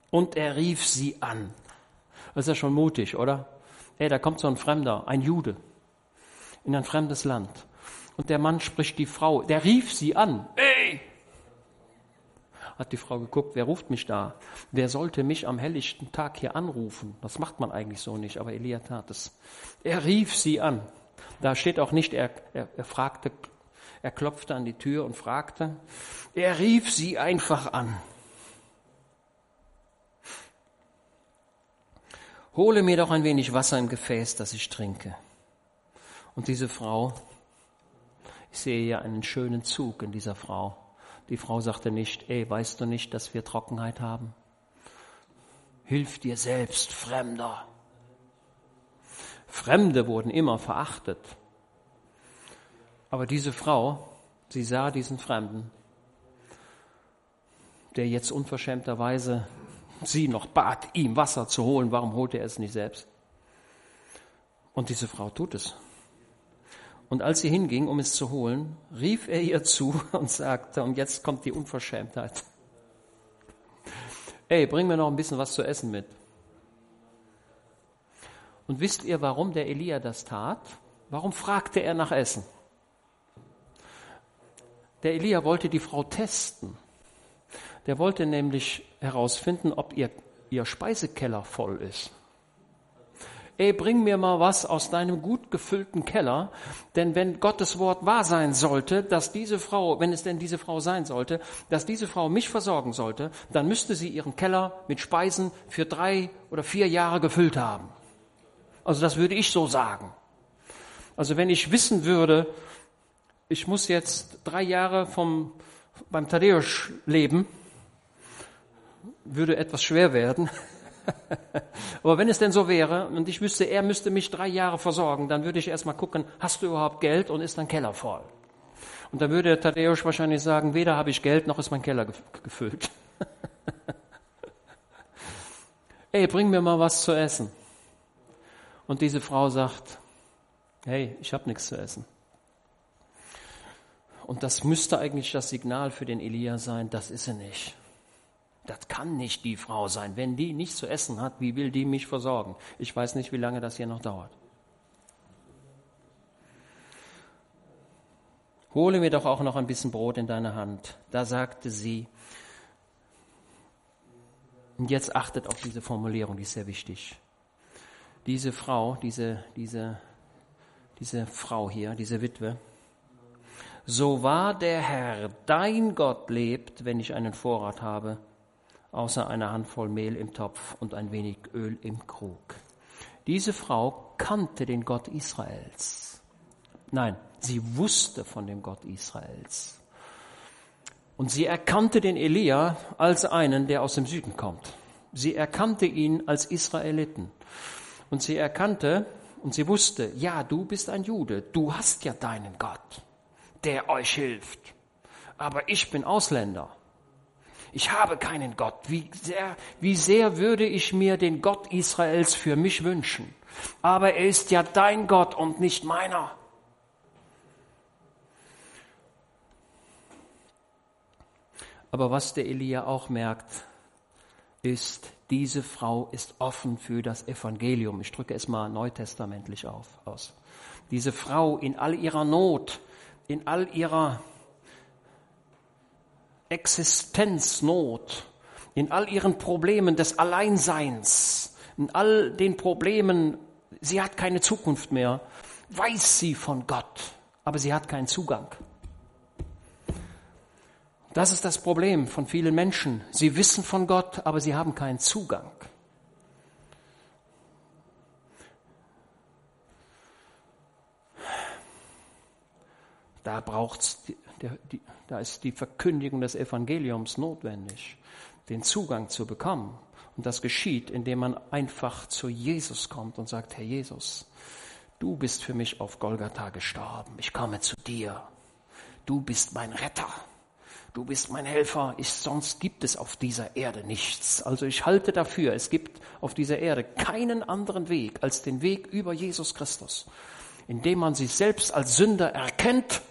Speaker 1: Und er rief sie an. Das ist ja schon mutig, oder? Ey, da kommt so ein Fremder, ein Jude, in ein fremdes Land. Und der Mann spricht die Frau, der rief sie an. Ey! Hat die Frau geguckt, wer ruft mich da? Wer sollte mich am helllichten Tag hier anrufen? Das macht man eigentlich so nicht, aber Elia tat es. Er rief sie an. Da steht auch nicht, er, er, er fragte, er klopfte an die Tür und fragte. Er rief sie einfach an. Hole mir doch ein wenig Wasser im Gefäß, das ich trinke. Und diese Frau, ich sehe ja einen schönen Zug in dieser Frau. Die Frau sagte nicht, ey, weißt du nicht, dass wir Trockenheit haben? Hilf dir selbst, Fremder. Fremde wurden immer verachtet. Aber diese Frau, sie sah diesen Fremden, der jetzt unverschämterweise sie noch bat, ihm Wasser zu holen. Warum holte er es nicht selbst? Und diese Frau tut es. Und als sie hinging, um es zu holen, rief er ihr zu und sagte, und jetzt kommt die Unverschämtheit. Ey, bring mir noch ein bisschen was zu essen mit. Und wisst ihr, warum der Elia das tat? Warum fragte er nach Essen? Der Elia wollte die Frau testen. Der wollte nämlich herausfinden, ob ihr, ihr Speisekeller voll ist. Ey, bring mir mal was aus deinem gut gefüllten Keller, denn wenn Gottes Wort wahr sein sollte, dass diese Frau, wenn es denn diese Frau sein sollte, dass diese Frau mich versorgen sollte, dann müsste sie ihren Keller mit Speisen für drei oder vier Jahre gefüllt haben. Also das würde ich so sagen. Also wenn ich wissen würde, ich muss jetzt drei Jahre vom, beim Tadeusz leben, würde etwas schwer werden. Aber wenn es denn so wäre und ich wüsste, er müsste mich drei Jahre versorgen, dann würde ich erstmal gucken, hast du überhaupt Geld und ist dein Keller voll? Und dann würde Tadeusz wahrscheinlich sagen, weder habe ich Geld noch ist mein Keller gefüllt. Ey, bring mir mal was zu essen. Und diese Frau sagt, hey, ich habe nichts zu essen. Und das müsste eigentlich das Signal für den Elia sein, das ist er nicht. Das kann nicht die Frau sein. Wenn die nichts zu essen hat, wie will die mich versorgen? Ich weiß nicht, wie lange das hier noch dauert. Hole mir doch auch noch ein bisschen Brot in deine Hand. Da sagte sie, und jetzt achtet auf diese Formulierung, die ist sehr wichtig. Diese Frau, diese, diese, diese Frau hier, diese Witwe, so wahr der Herr, dein Gott lebt, wenn ich einen Vorrat habe, außer einer Handvoll Mehl im Topf und ein wenig Öl im Krug. Diese Frau kannte den Gott Israels. Nein, sie wusste von dem Gott Israels. Und sie erkannte den Elia als einen, der aus dem Süden kommt. Sie erkannte ihn als Israeliten. Und sie erkannte und sie wusste, ja, du bist ein Jude, du hast ja deinen Gott, der euch hilft. Aber ich bin Ausländer. Ich habe keinen Gott. Wie sehr, wie sehr würde ich mir den Gott Israels für mich wünschen. Aber er ist ja dein Gott und nicht meiner. Aber was der Elia auch merkt, ist, diese Frau ist offen für das Evangelium. Ich drücke es mal neutestamentlich auf, aus. Diese Frau in all ihrer Not, in all ihrer Existenznot, in all ihren Problemen des Alleinseins, in all den Problemen, sie hat keine Zukunft mehr, weiß sie von Gott, aber sie hat keinen Zugang. Das ist das Problem von vielen Menschen. Sie wissen von Gott, aber sie haben keinen Zugang. Da braucht's da ist die Verkündigung des Evangeliums notwendig, den Zugang zu bekommen. Und das geschieht, indem man einfach zu Jesus kommt und sagt, Herr Jesus, du bist für mich auf Golgatha gestorben. Ich komme zu dir. Du bist mein Retter. Du bist mein Helfer. Ich, sonst gibt es auf dieser Erde nichts. Also ich halte dafür, es gibt auf dieser Erde keinen anderen Weg als den Weg über Jesus Christus, indem man sich selbst als Sünder erkennt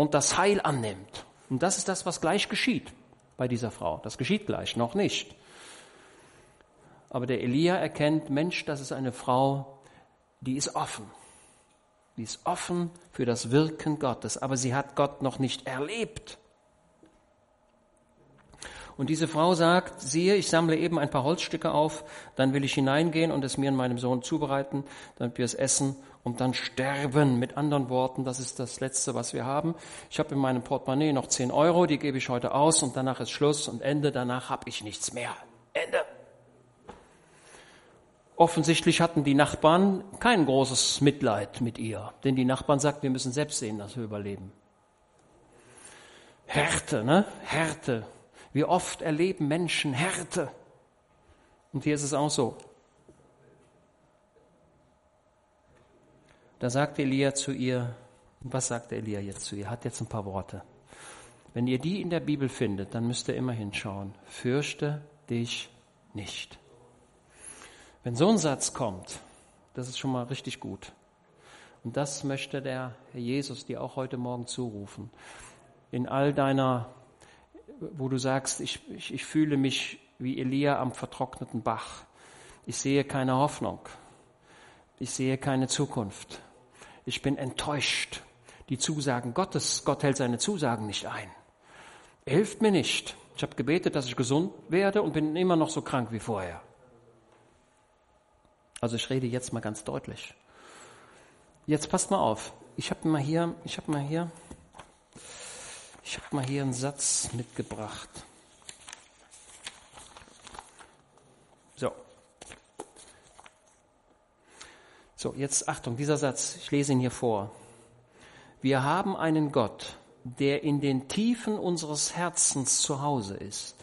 Speaker 1: und das Heil annimmt. Und das ist das, was gleich geschieht bei dieser Frau. Das geschieht gleich, noch nicht. Aber der Elia erkennt, Mensch, das ist eine Frau, die ist offen. Die ist offen für das Wirken Gottes, aber sie hat Gott noch nicht erlebt. Und diese Frau sagt, siehe, ich sammle eben ein paar Holzstücke auf, dann will ich hineingehen und es mir und meinem Sohn zubereiten, damit wir es essen und dann sterben. Mit anderen Worten, das ist das Letzte, was wir haben. Ich habe in meinem Portemonnaie noch 10 Euro, die gebe ich heute aus und danach ist Schluss und Ende. Danach habe ich nichts mehr. Ende. Offensichtlich hatten die Nachbarn kein großes Mitleid mit ihr, denn die Nachbarn sagten, wir müssen selbst sehen, dass wir überleben. Härte, ne? Härte. Wie oft erleben Menschen Härte. Und hier ist es auch so. Da sagt Elia zu ihr, was sagt Elia jetzt zu ihr? Hat jetzt ein paar Worte. Wenn ihr die in der Bibel findet, dann müsst ihr immer hinschauen. Fürchte dich nicht. Wenn so ein Satz kommt, das ist schon mal richtig gut. Und das möchte der Herr Jesus dir auch heute Morgen zurufen. In all deiner, wo du sagst, ich, ich, ich fühle mich wie Elia am vertrockneten Bach. Ich sehe keine Hoffnung. Ich sehe keine Zukunft ich bin enttäuscht. Die Zusagen Gottes, Gott hält seine Zusagen nicht ein. Er hilft mir nicht. Ich habe gebetet, dass ich gesund werde und bin immer noch so krank wie vorher. Also ich rede jetzt mal ganz deutlich. Jetzt passt mal auf. Ich habe mal hier, ich habe mal hier, ich habe mal hier einen Satz mitgebracht. So, jetzt Achtung, dieser Satz, ich lese ihn hier vor. Wir haben einen Gott, der in den Tiefen unseres Herzens zu Hause ist.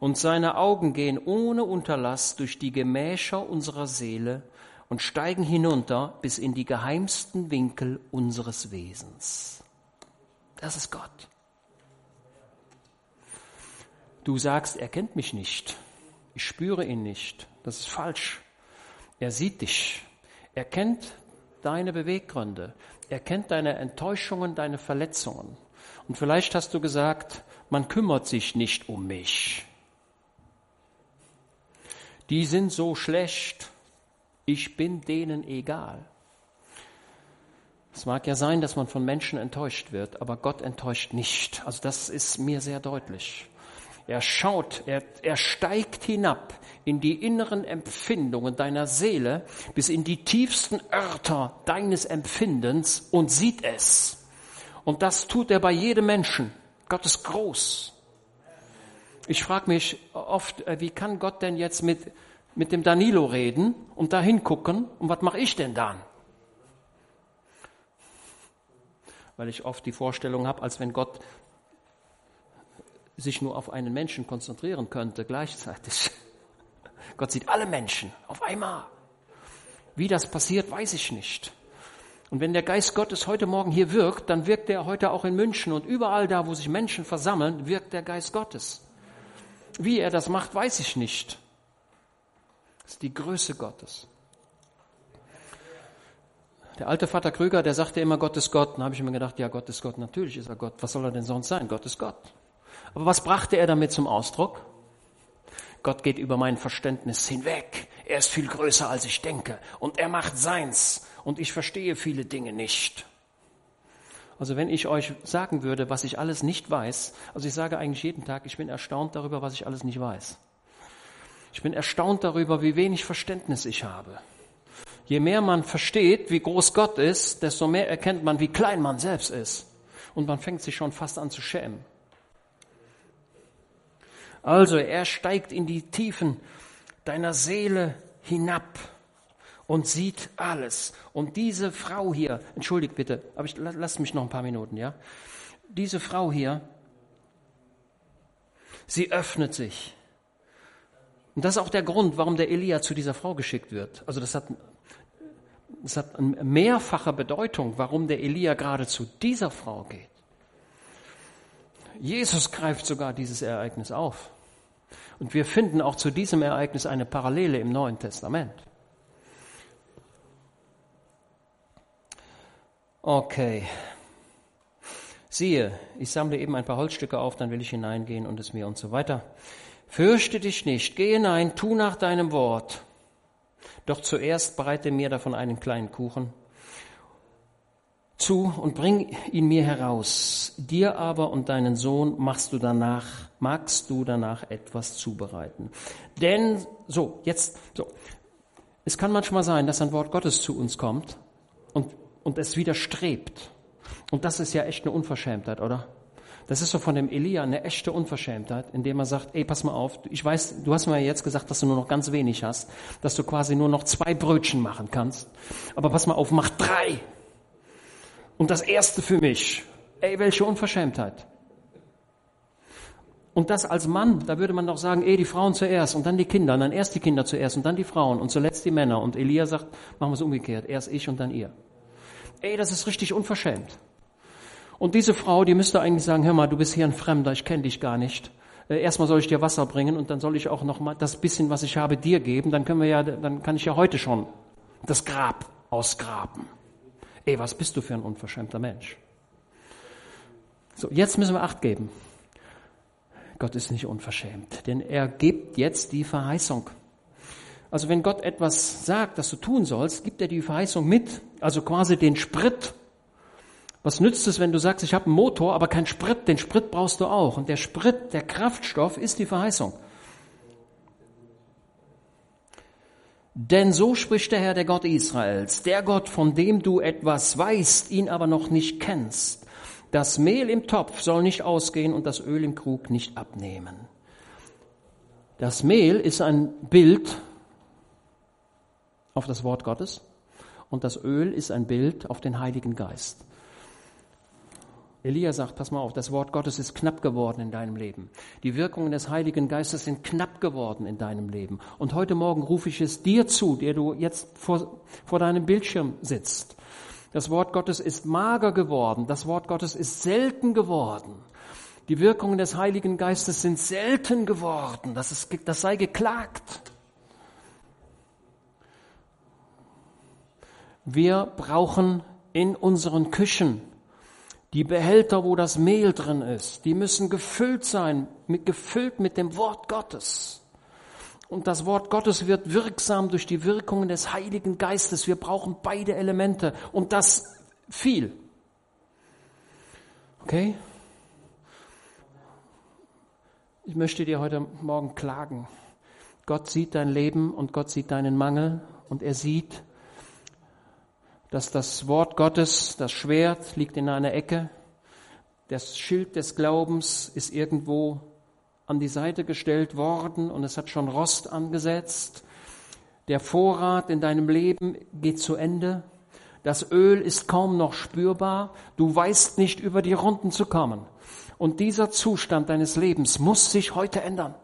Speaker 1: Und seine Augen gehen ohne Unterlass durch die Gemächer unserer Seele und steigen hinunter bis in die geheimsten Winkel unseres Wesens. Das ist Gott. Du sagst, er kennt mich nicht. Ich spüre ihn nicht. Das ist falsch. Er sieht dich. Er kennt deine Beweggründe. Er kennt deine Enttäuschungen, deine Verletzungen. Und vielleicht hast du gesagt, man kümmert sich nicht um mich. Die sind so schlecht. Ich bin denen egal. Es mag ja sein, dass man von Menschen enttäuscht wird, aber Gott enttäuscht nicht. Also das ist mir sehr deutlich. Er schaut, er, er steigt hinab in die inneren Empfindungen deiner Seele bis in die tiefsten Örter deines Empfindens und sieht es. Und das tut er bei jedem Menschen. Gott ist groß. Ich frage mich oft, äh, wie kann Gott denn jetzt mit, mit dem Danilo reden und da hingucken und was mache ich denn dann? Weil ich oft die Vorstellung habe, als wenn Gott sich nur auf einen Menschen konzentrieren könnte gleichzeitig. Gott sieht alle Menschen auf einmal. Wie das passiert, weiß ich nicht. Und wenn der Geist Gottes heute Morgen hier wirkt, dann wirkt er heute auch in München und überall da, wo sich Menschen versammeln, wirkt der Geist Gottes. Wie er das macht, weiß ich nicht. Das ist die Größe Gottes. Der alte Vater Krüger, der sagte immer, Gott ist Gott. Dann habe ich mir gedacht, ja, Gott ist Gott, natürlich ist er Gott. Was soll er denn sonst sein? Gott ist Gott. Aber was brachte er damit zum Ausdruck? Gott geht über mein Verständnis hinweg. Er ist viel größer, als ich denke. Und er macht seins. Und ich verstehe viele Dinge nicht. Also wenn ich euch sagen würde, was ich alles nicht weiß, also ich sage eigentlich jeden Tag, ich bin erstaunt darüber, was ich alles nicht weiß. Ich bin erstaunt darüber, wie wenig Verständnis ich habe. Je mehr man versteht, wie groß Gott ist, desto mehr erkennt man, wie klein man selbst ist. Und man fängt sich schon fast an zu schämen. Also er steigt in die Tiefen deiner Seele hinab und sieht alles. Und diese Frau hier, entschuldigt bitte, aber ich lass mich noch ein paar Minuten, ja? Diese Frau hier, sie öffnet sich. Und das ist auch der Grund, warum der Elia zu dieser Frau geschickt wird. Also das hat, das hat eine mehrfache Bedeutung, warum der Elia gerade zu dieser Frau geht. Jesus greift sogar dieses Ereignis auf. Und wir finden auch zu diesem Ereignis eine Parallele im Neuen Testament. Okay. Siehe, ich sammle eben ein paar Holzstücke auf, dann will ich hineingehen und es mir und so weiter. Fürchte dich nicht, geh hinein, tu nach deinem Wort. Doch zuerst bereite mir davon einen kleinen Kuchen zu und bring ihn mir heraus. Dir aber und deinen Sohn machst du danach, magst du danach etwas zubereiten. Denn, so, jetzt, so. Es kann manchmal sein, dass ein Wort Gottes zu uns kommt und, und es widerstrebt. Und das ist ja echt eine Unverschämtheit, oder? Das ist so von dem Elia eine echte Unverschämtheit, indem er sagt, ey, pass mal auf, ich weiß, du hast mir jetzt gesagt, dass du nur noch ganz wenig hast, dass du quasi nur noch zwei Brötchen machen kannst. Aber pass mal auf, mach drei. Und das erste für mich. Ey, welche Unverschämtheit. Und das als Mann, da würde man doch sagen, ey, die Frauen zuerst und dann die Kinder, und dann erst die Kinder zuerst und dann die Frauen und zuletzt die Männer. Und Elia sagt, machen wir es umgekehrt, erst ich und dann ihr. Ey, das ist richtig unverschämt. Und diese Frau, die müsste eigentlich sagen, hör mal, du bist hier ein Fremder, ich kenne dich gar nicht. Äh, erstmal soll ich dir Wasser bringen und dann soll ich auch noch mal das bisschen, was ich habe, dir geben. Dann können wir ja, dann kann ich ja heute schon das Grab ausgraben. Ey, was bist du für ein unverschämter Mensch? So, jetzt müssen wir Acht geben. Gott ist nicht unverschämt, denn er gibt jetzt die Verheißung. Also wenn Gott etwas sagt, das du tun sollst, gibt er die Verheißung mit, also quasi den Sprit. Was nützt es, wenn du sagst, ich habe einen Motor, aber keinen Sprit? Den Sprit brauchst du auch. Und der Sprit, der Kraftstoff ist die Verheißung. Denn so spricht der Herr, der Gott Israels, der Gott, von dem du etwas weißt, ihn aber noch nicht kennst. Das Mehl im Topf soll nicht ausgehen und das Öl im Krug nicht abnehmen. Das Mehl ist ein Bild auf das Wort Gottes und das Öl ist ein Bild auf den Heiligen Geist. Elia sagt, pass mal auf, das Wort Gottes ist knapp geworden in deinem Leben. Die Wirkungen des Heiligen Geistes sind knapp geworden in deinem Leben. Und heute Morgen rufe ich es dir zu, der du jetzt vor, vor deinem Bildschirm sitzt. Das Wort Gottes ist mager geworden. Das Wort Gottes ist selten geworden. Die Wirkungen des Heiligen Geistes sind selten geworden. Das, ist, das sei geklagt. Wir brauchen in unseren Küchen die Behälter, wo das Mehl drin ist, die müssen gefüllt sein, mit, gefüllt mit dem Wort Gottes. Und das Wort Gottes wird wirksam durch die Wirkungen des Heiligen Geistes. Wir brauchen beide Elemente und das viel. Okay? Ich möchte dir heute Morgen klagen. Gott sieht dein Leben und Gott sieht deinen Mangel und er sieht, dass das Wort Gottes, das Schwert liegt in einer Ecke, das Schild des Glaubens ist irgendwo an die Seite gestellt worden und es hat schon Rost angesetzt. Der Vorrat in deinem Leben geht zu Ende. Das Öl ist kaum noch spürbar. Du weißt nicht über die Runden zu kommen. Und dieser Zustand deines Lebens muss sich heute ändern.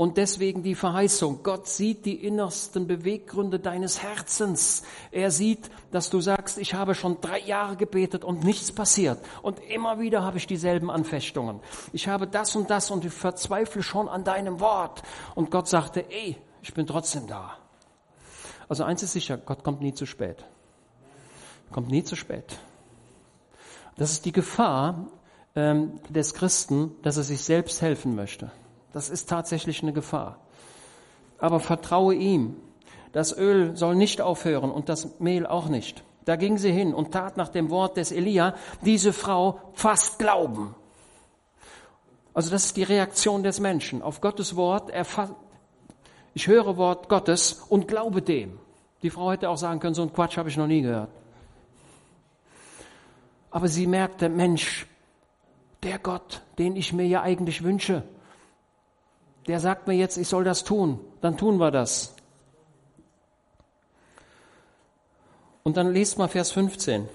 Speaker 1: Und deswegen die Verheißung. Gott sieht die innersten Beweggründe deines Herzens. Er sieht, dass du sagst, ich habe schon drei Jahre gebetet und nichts passiert. Und immer wieder habe ich dieselben Anfechtungen. Ich habe das und das und ich verzweifle schon an deinem Wort. Und Gott sagte, ey, ich bin trotzdem da. Also eins ist sicher, Gott kommt nie zu spät. Kommt nie zu spät. Das ist die Gefahr ähm, des Christen, dass er sich selbst helfen möchte. Das ist tatsächlich eine Gefahr. Aber vertraue ihm. Das Öl soll nicht aufhören und das Mehl auch nicht. Da ging sie hin und tat nach dem Wort des Elia, diese Frau fast glauben. Also das ist die Reaktion des Menschen auf Gottes Wort. Ich höre Wort Gottes und glaube dem. Die Frau hätte auch sagen können, so ein Quatsch habe ich noch nie gehört. Aber sie merkte, Mensch, der Gott, den ich mir ja eigentlich wünsche, der sagt mir jetzt, ich soll das tun, dann tun wir das. Und dann lest mal Vers 15.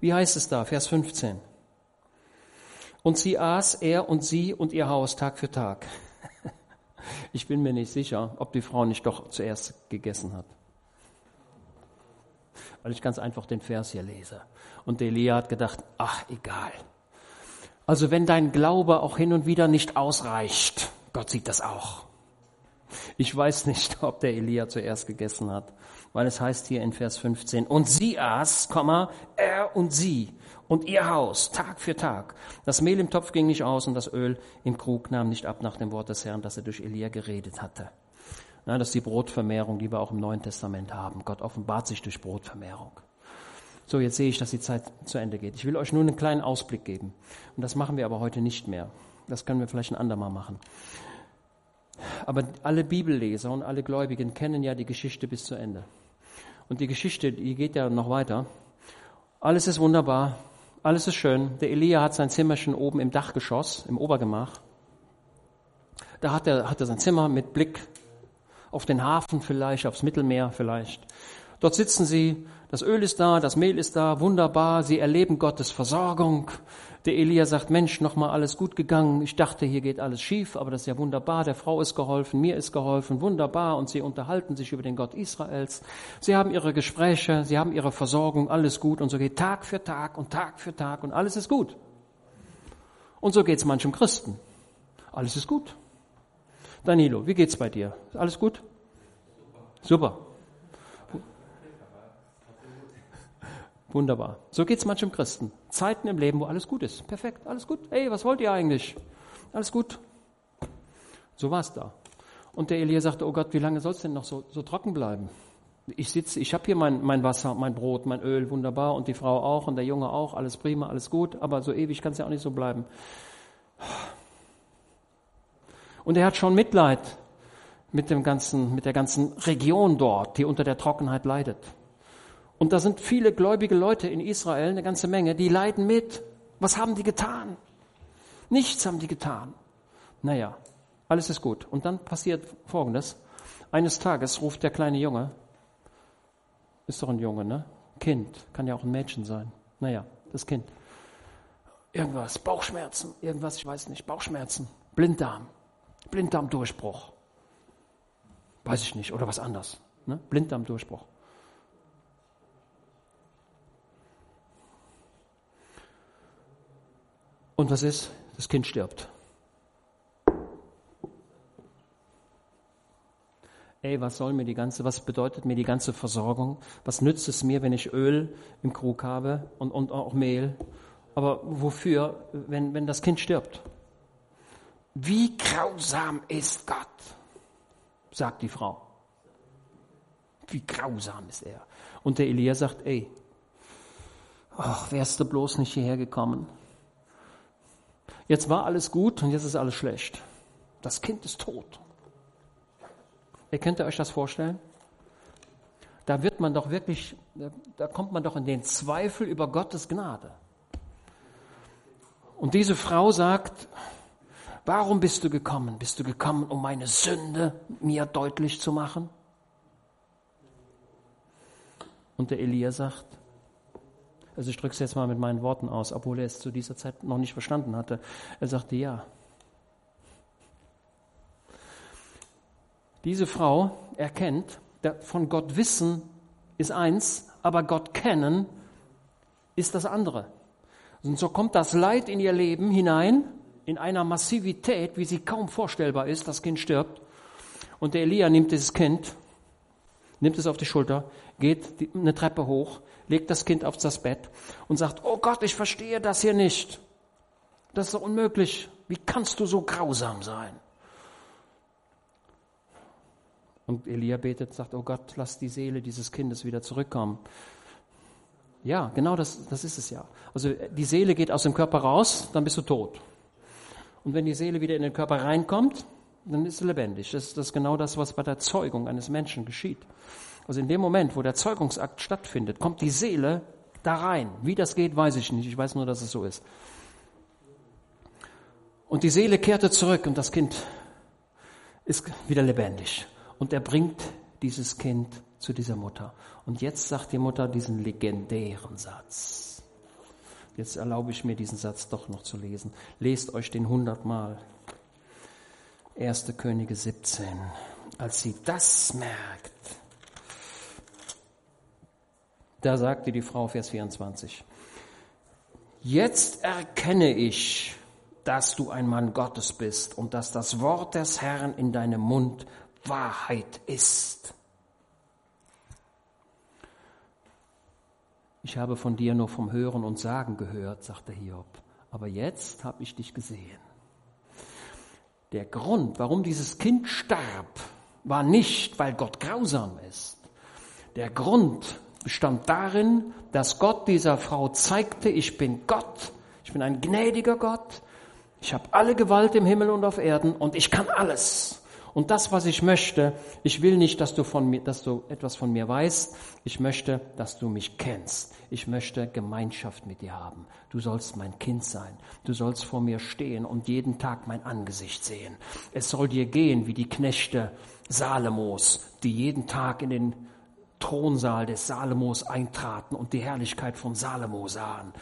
Speaker 1: Wie heißt es da, Vers 15? Und sie aß, er und sie und ihr Haus Tag für Tag. Ich bin mir nicht sicher, ob die Frau nicht doch zuerst gegessen hat. Weil ich ganz einfach den Vers hier lese. Und Elia hat gedacht, ach egal, also wenn dein Glaube auch hin und wieder nicht ausreicht, Gott sieht das auch. Ich weiß nicht, ob der Elia zuerst gegessen hat, weil es heißt hier in Vers 15, und sie aß, er und sie und ihr Haus, Tag für Tag. Das Mehl im Topf ging nicht aus und das Öl im Krug nahm nicht ab nach dem Wort des Herrn, das er durch Elia geredet hatte. Na, das ist die Brotvermehrung, die wir auch im Neuen Testament haben. Gott offenbart sich durch Brotvermehrung. So, jetzt sehe ich, dass die Zeit zu Ende geht. Ich will euch nur einen kleinen Ausblick geben. Und das machen wir aber heute nicht mehr. Das können wir vielleicht ein andermal machen. Aber alle Bibelleser und alle Gläubigen kennen ja die Geschichte bis zu Ende. Und die Geschichte, die geht ja noch weiter. Alles ist wunderbar, alles ist schön. Der Elia hat sein Zimmerchen oben im Dachgeschoss, im Obergemach. Da hat er, hat er sein Zimmer mit Blick auf den Hafen vielleicht, aufs Mittelmeer vielleicht. Dort sitzen sie, das Öl ist da, das Mehl ist da, wunderbar, sie erleben Gottes Versorgung. Der Elia sagt, Mensch, nochmal alles gut gegangen. Ich dachte, hier geht alles schief, aber das ist ja wunderbar. Der Frau ist geholfen, mir ist geholfen, wunderbar. Und sie unterhalten sich über den Gott Israels. Sie haben ihre Gespräche, sie haben ihre Versorgung, alles gut. Und so geht Tag für Tag und Tag für Tag und alles ist gut. Und so geht es manchem Christen. Alles ist gut. Danilo, wie geht's bei dir? Alles gut? Super. Wunderbar. So geht's manchem Christen. Zeiten im Leben, wo alles gut ist. Perfekt, alles gut. Hey, was wollt ihr eigentlich? Alles gut. So war's da. Und der Elia sagte, oh Gott, wie lange soll es denn noch so, so trocken bleiben? Ich sitze, ich habe hier mein, mein Wasser, mein Brot, mein Öl, wunderbar, und die Frau auch und der Junge auch, alles prima, alles gut, aber so ewig kann es ja auch nicht so bleiben. Und er hat schon Mitleid mit dem ganzen, mit der ganzen Region dort, die unter der Trockenheit leidet. Und da sind viele gläubige Leute in Israel, eine ganze Menge, die leiden mit. Was haben die getan? Nichts haben die getan. Naja, alles ist gut. Und dann passiert Folgendes. Eines Tages ruft der kleine Junge, ist doch ein Junge, ne? Kind, kann ja auch ein Mädchen sein. Naja, das Kind. Irgendwas, Bauchschmerzen, irgendwas, ich weiß nicht, Bauchschmerzen, Blinddarm, Blinddarmdurchbruch. Weiß ich nicht, oder was anderes. Ne? Blinddarmdurchbruch. Und was ist? Das Kind stirbt. Ey, was soll mir die ganze, was bedeutet mir die ganze Versorgung? Was nützt es mir, wenn ich Öl im Krug habe und, und auch Mehl? Aber wofür, wenn, wenn das Kind stirbt? Wie grausam ist Gott, sagt die Frau. Wie grausam ist er. Und der Elia sagt, ey, ach, wärst du bloß nicht hierher gekommen? Jetzt war alles gut und jetzt ist alles schlecht. Das Kind ist tot. Ihr könnt ihr euch das vorstellen? Da wird man doch wirklich, da kommt man doch in den Zweifel über Gottes Gnade. Und diese Frau sagt, warum bist du gekommen? Bist du gekommen, um meine Sünde mir deutlich zu machen? Und der Elia sagt, also ich drücke es jetzt mal mit meinen Worten aus, obwohl er es zu dieser Zeit noch nicht verstanden hatte. Er sagte ja. Diese Frau erkennt, von Gott wissen ist eins, aber Gott kennen ist das andere. Und so kommt das Leid in ihr Leben hinein, in einer Massivität, wie sie kaum vorstellbar ist. Das Kind stirbt. Und der Elia nimmt dieses Kind, nimmt es auf die Schulter, geht eine Treppe hoch, legt das Kind auf das Bett und sagt, oh Gott, ich verstehe das hier nicht. Das ist doch unmöglich. Wie kannst du so grausam sein? Und Elia betet, sagt, oh Gott, lass die Seele dieses Kindes wieder zurückkommen. Ja, genau das, das ist es ja. Also die Seele geht aus dem Körper raus, dann bist du tot. Und wenn die Seele wieder in den Körper reinkommt, dann ist sie lebendig. Das das ist genau das, was bei der Zeugung eines Menschen geschieht. Also in dem Moment, wo der Zeugungsakt stattfindet, kommt die Seele da rein. Wie das geht, weiß ich nicht. Ich weiß nur, dass es so ist. Und die Seele kehrte zurück und das Kind ist wieder lebendig. Und er bringt dieses Kind zu dieser Mutter. Und jetzt sagt die Mutter diesen legendären Satz. Jetzt erlaube ich mir diesen Satz doch noch zu lesen. Lest euch den hundertmal. 1. Könige 17. Als sie das merkt, da sagte die Frau, Vers 24, jetzt erkenne ich, dass du ein Mann Gottes bist und dass das Wort des Herrn in deinem Mund Wahrheit ist. Ich habe von dir nur vom Hören und Sagen gehört, sagte Hiob, aber jetzt habe ich dich gesehen. Der Grund, warum dieses Kind starb, war nicht, weil Gott grausam ist. Der Grund, bestand darin, dass Gott dieser Frau zeigte, ich bin Gott, ich bin ein gnädiger Gott, ich habe alle Gewalt im Himmel und auf Erden und ich kann alles. Und das, was ich möchte, ich will nicht, dass du, von mir, dass du etwas von mir weißt. Ich möchte, dass du mich kennst. Ich möchte Gemeinschaft mit dir haben. Du sollst mein Kind sein. Du sollst vor mir stehen und jeden Tag mein Angesicht sehen. Es soll dir gehen wie die Knechte Salomos, die jeden Tag in den Thronsaal des Salomos eintraten und die Herrlichkeit von Salomo sahen.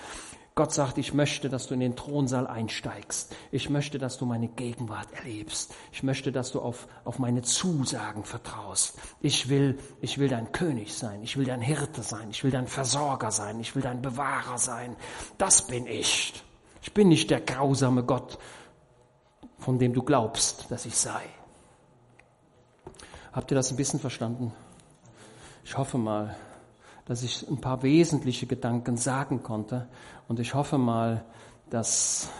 Speaker 1: Gott sagt, ich möchte, dass du in den Thronsaal einsteigst. Ich möchte, dass du meine Gegenwart erlebst. Ich möchte, dass du auf, auf meine Zusagen vertraust. Ich will, ich will dein König sein. Ich will dein Hirte sein. Ich will dein Versorger sein. Ich will dein Bewahrer sein. Das bin ich. Ich bin nicht der grausame Gott, von dem du glaubst, dass ich sei. Habt ihr das ein bisschen verstanden? Ich hoffe mal dass ich ein paar wesentliche Gedanken sagen konnte. Und ich hoffe mal, dass,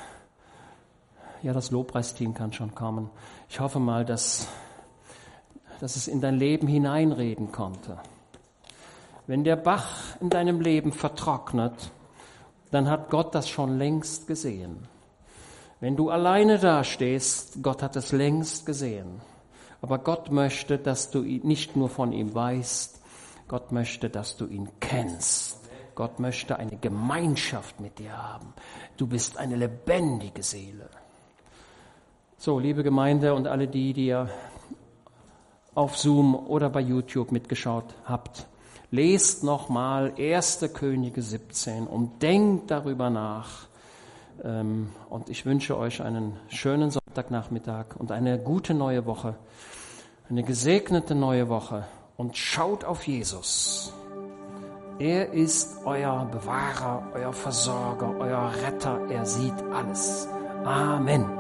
Speaker 1: ja, das Lobpreisteam kann schon kommen. Ich hoffe mal, dass, dass es in dein Leben hineinreden konnte. Wenn der Bach in deinem Leben vertrocknet, dann hat Gott das schon längst gesehen. Wenn du alleine dastehst, Gott hat es längst gesehen. Aber Gott möchte, dass du nicht nur von ihm weißt, Gott möchte, dass du ihn kennst. Gott möchte eine Gemeinschaft mit dir haben. Du bist eine lebendige Seele. So, liebe Gemeinde und alle die, die ihr auf Zoom oder bei YouTube mitgeschaut habt, lest nochmal 1. Könige 17 und denkt darüber nach. Ähm, und ich wünsche euch einen schönen Sonntagnachmittag und eine gute neue Woche, eine gesegnete neue Woche und schaut auf Jesus. Er ist euer Bewahrer, euer Versorger, euer Retter. Er sieht alles. Amen.